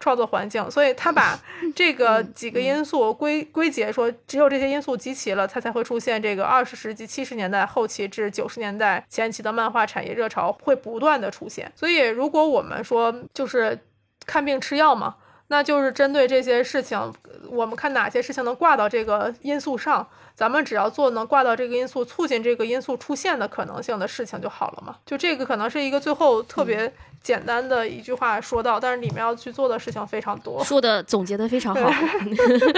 创作环境，所以他把 这个几个因素归归结说，只有这些因素集齐了，它才会出现这个二十世纪七十年代后期至九十年代前期的漫画产业热潮会不断的出现。所以，如果我们说就是看病吃药嘛，那就是针对这些事情，我们看哪些事情能挂到这个因素上，咱们只要做能挂到这个因素、促进这个因素出现的可能性的事情就好了嘛。就这个可能是一个最后特别。简单的一句话说到，但是里面要去做的事情非常多。
说的总结的非常好。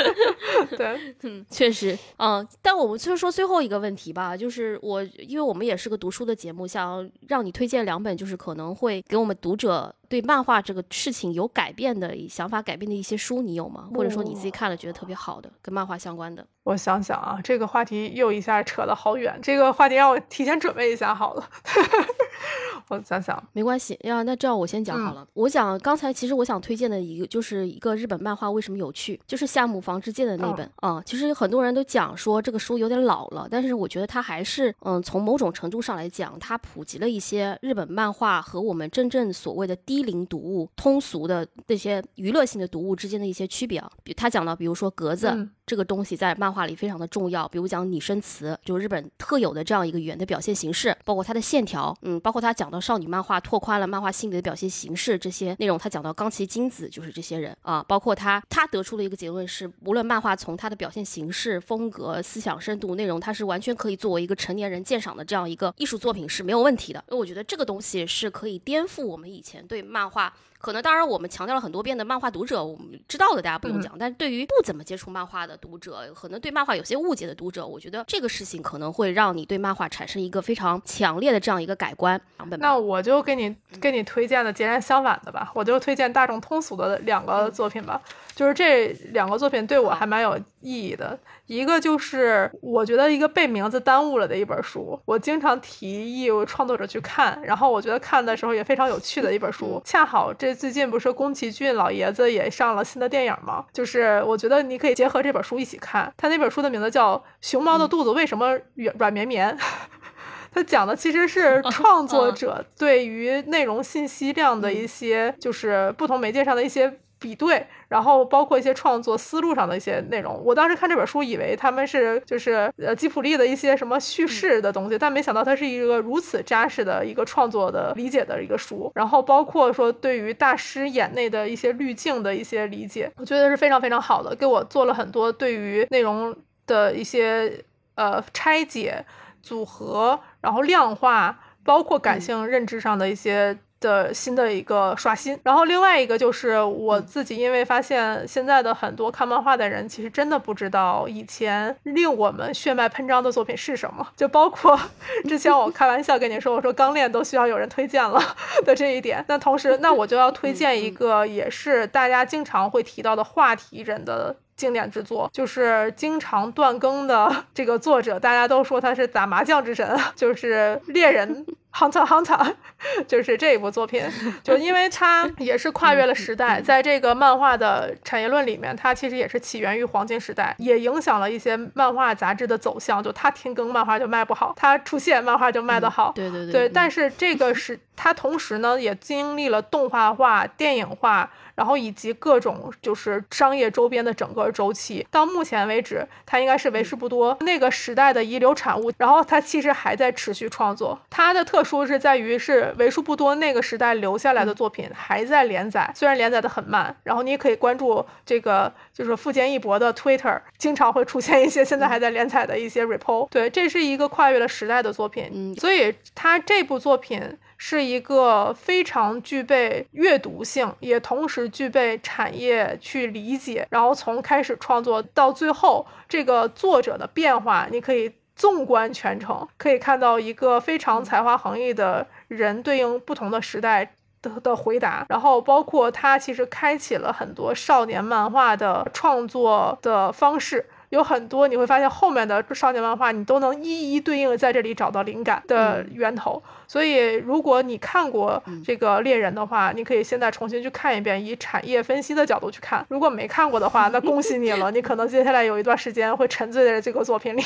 对，
嗯，确实，嗯，但我们就是说最后一个问题吧，就是我，因为我们也是个读书的节目，想让你推荐两本，就是可能会给我们读者对漫画这个事情有改变的想法、改变的一些书，你有吗？或者说你自己看了觉得特别好的，跟漫画相关的？
我想想啊，这个话题又一下扯了好远，这个话题让我提前准备一下好了。我想想，
没关系呀。那这样我先讲好了。我讲刚才其实我想推荐的一个就是一个日本漫画，为什么有趣？就是夏目房之介的那本啊。其实很多人都讲说这个书有点老了，但是我觉得它还是嗯，从某种程度上来讲，它普及了一些日本漫画和我们真正所谓的低龄读物、通俗的那些娱乐性的读物之间的一些区别啊。比他讲到，比如说格子。这个东西在漫画里非常的重要，比如讲拟声词，就日本特有的这样一个语言的表现形式，包括它的线条，嗯，包括他讲到少女漫画拓宽了漫画性格的表现形式这些内容，他讲到冈崎金子就是这些人啊，包括他，他得出了一个结论是，无论漫画从它的表现形式、风格、思想深度、内容，它是完全可以作为一个成年人鉴赏的这样一个艺术作品是没有问题的，因为我觉得这个东西是可以颠覆我们以前对漫画。可能当然，我们强调了很多遍的漫画读者，我们知道的大家不用讲。但对于不怎么接触漫画的读者，可能对漫画有些误解的读者，我觉得这个事情可能会让你对漫画产生一个非常强烈的这样一个改观。
那我就给你给你推荐的截然相反的吧，我就推荐大众通俗的两个作品吧。就是这两个作品对我还蛮有意义的，一个就是我觉得一个被名字耽误了的一本书，我经常提议创作者去看，然后我觉得看的时候也非常有趣的一本书。恰好这最近不是宫崎骏老爷子也上了新的电影吗？就是我觉得你可以结合这本书一起看。他那本书的名字叫《熊猫的肚子为什么软软绵绵》，他讲的其实是 创作者对于内容信息量的一些，就是不同媒介上的一些。比对，然后包括一些创作思路上的一些内容。我当时看这本书，以为他们是就是呃吉普力的一些什么叙事的东西，但没想到它是一个如此扎实的一个创作的理解的一个书。然后包括说对于大师眼内的一些滤镜的一些理解，我觉得是非常非常好的，给我做了很多对于内容的一些呃拆解、组合，然后量化，包括感性认知上的一些。的新的一个刷新，然后另外一个就是我自己，因为发现现在的很多看漫画的人，其实真的不知道以前令我们血脉喷张的作品是什么，就包括之前我开玩笑跟你说，我说钢炼都需要有人推荐了的这一点。那同时，那我就要推荐一个也是大家经常会提到的话题人的经典之作，就是经常断更的这个作者，大家都说他是打麻将之神，就是猎人。Hunter Hunter，就是这一部作品，就因为它 也是跨越了时代，在这个漫画的产业论里面，它其实也是起源于黄金时代，也影响了一些漫画杂志的走向。就它停更，漫画就卖不好；它出现，漫画就卖得好。
对对
对。对，但是这个是它同时呢，也经历了动画化、电影化。然后以及各种就是商业周边的整个周期，到目前为止，它应该是为数不多那个时代的遗留产物。然后它其实还在持续创作，它的特殊是在于是为数不多那个时代留下来的作品还在连载，虽然连载的很慢。然后你也可以关注这个就是富坚义博的 Twitter，经常会出现一些现在还在连载的一些 report。对，这是一个跨越了时代的作品，嗯，所以他这部作品。是一个非常具备阅读性，也同时具备产业去理解，然后从开始创作到最后这个作者的变化，你可以纵观全程，可以看到一个非常才华横溢的人对应不同的时代的的回答，然后包括他其实开启了很多少年漫画的创作的方式。有很多你会发现后面的少年漫画，你都能一一对应的在这里找到灵感的源头。所以，如果你看过这个猎人的话，你可以现在重新去看一遍，以产业分析的角度去看。如果没看过的话，那恭喜你了，你可能接下来有一段时间会沉醉在这个作品里。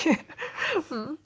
嗯，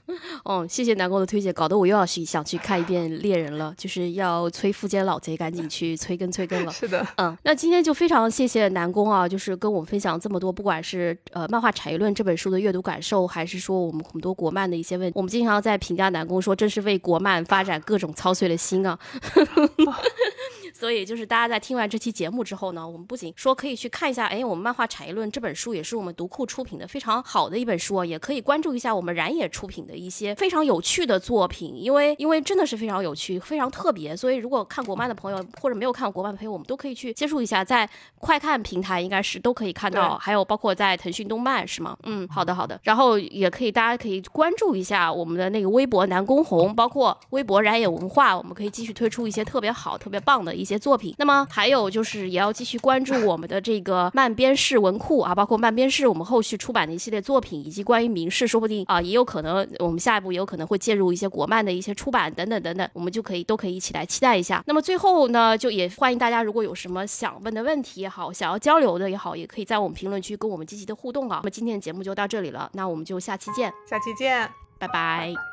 哦，谢谢南宫的推荐，搞得我又要去想去看一遍猎人了，就是要催富坚老贼赶紧去催更催更了。
是的，
嗯，那今天就非常谢谢南宫啊，就是跟我们分享这么多，不管是呃漫画产业论这本书的阅读感受，还是说我们很多国漫的一些问题，我们经常在评价南宫说，真是为国漫发展。各种操碎了心啊！所以就是大家在听完这期节目之后呢，我们不仅说可以去看一下，哎，我们漫画产业论这本书也是我们读库出品的非常好的一本书啊，也可以关注一下我们燃野出品的一些非常有趣的作品，因为因为真的是非常有趣，非常特别。所以如果看国漫的朋友或者没有看过国漫的朋友，我们都可以去接触一下，在快看平台应该是都可以看到，还有包括在腾讯动漫是吗？嗯，好的好的。然后也可以大家可以关注一下我们的那个微博南宫红，包括微博燃野文化，我们可以继续推出一些特别好、特别棒的一些作品。那么。还有就是也要继续关注我们的这个漫编式文库啊，包括漫编式我们后续出版的一系列作品，以及关于明式，说不定啊也有可能我们下一步也有可能会介入一些国漫的一些出版等等等等，我们就可以都可以一起来期待一下。那么最后呢，就也欢迎大家如果有什么想问的问题也好，想要交流的也好，也可以在我们评论区跟我们积极的互动啊。那么今天的节目就到这里了，那我们就下期见，
下期见，
拜拜。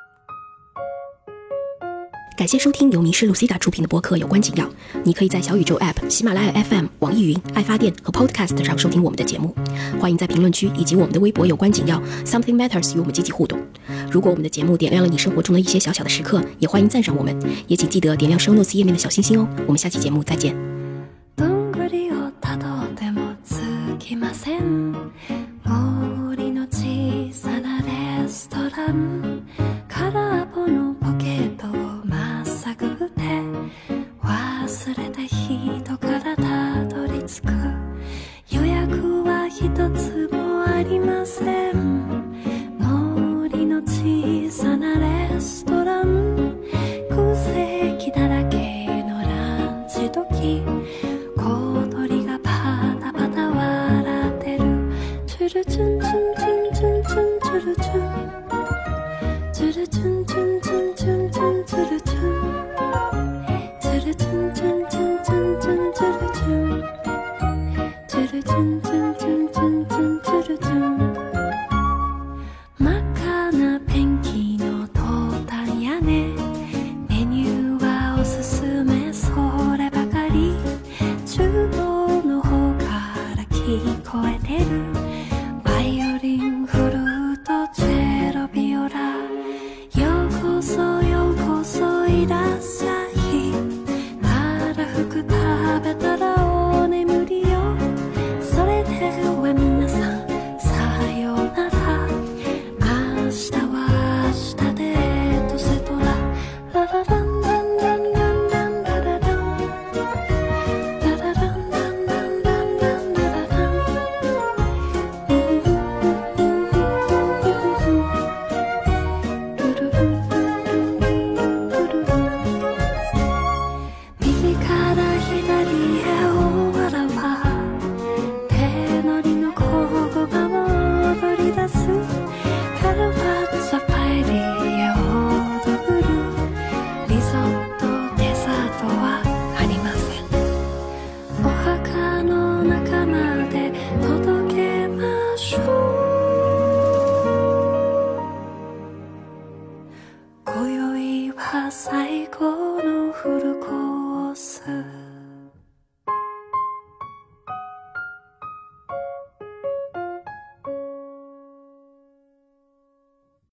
感谢收听由迷失 Lucida 出品的播客《有关紧要》。你可以在小宇宙 App、喜马拉雅 FM、网易云、爱发电和 Podcast 上收听我们的节目。欢迎在评论区以及我们的微博“有关紧要 Something Matters” 与我们积极互动。如果我们的节目点亮了你生活中的一些小小的时刻，也欢迎赞赏我们。也请记得点亮 Show Notes 页面的小星星哦。我们下期节目再见。最後の忘れた人からたどり着く。予約は一つもありません。森の小さなレストラン。空席だらけのランチ時。小鳥がパタパタ笑ってる。チュルチュンチュンチュン。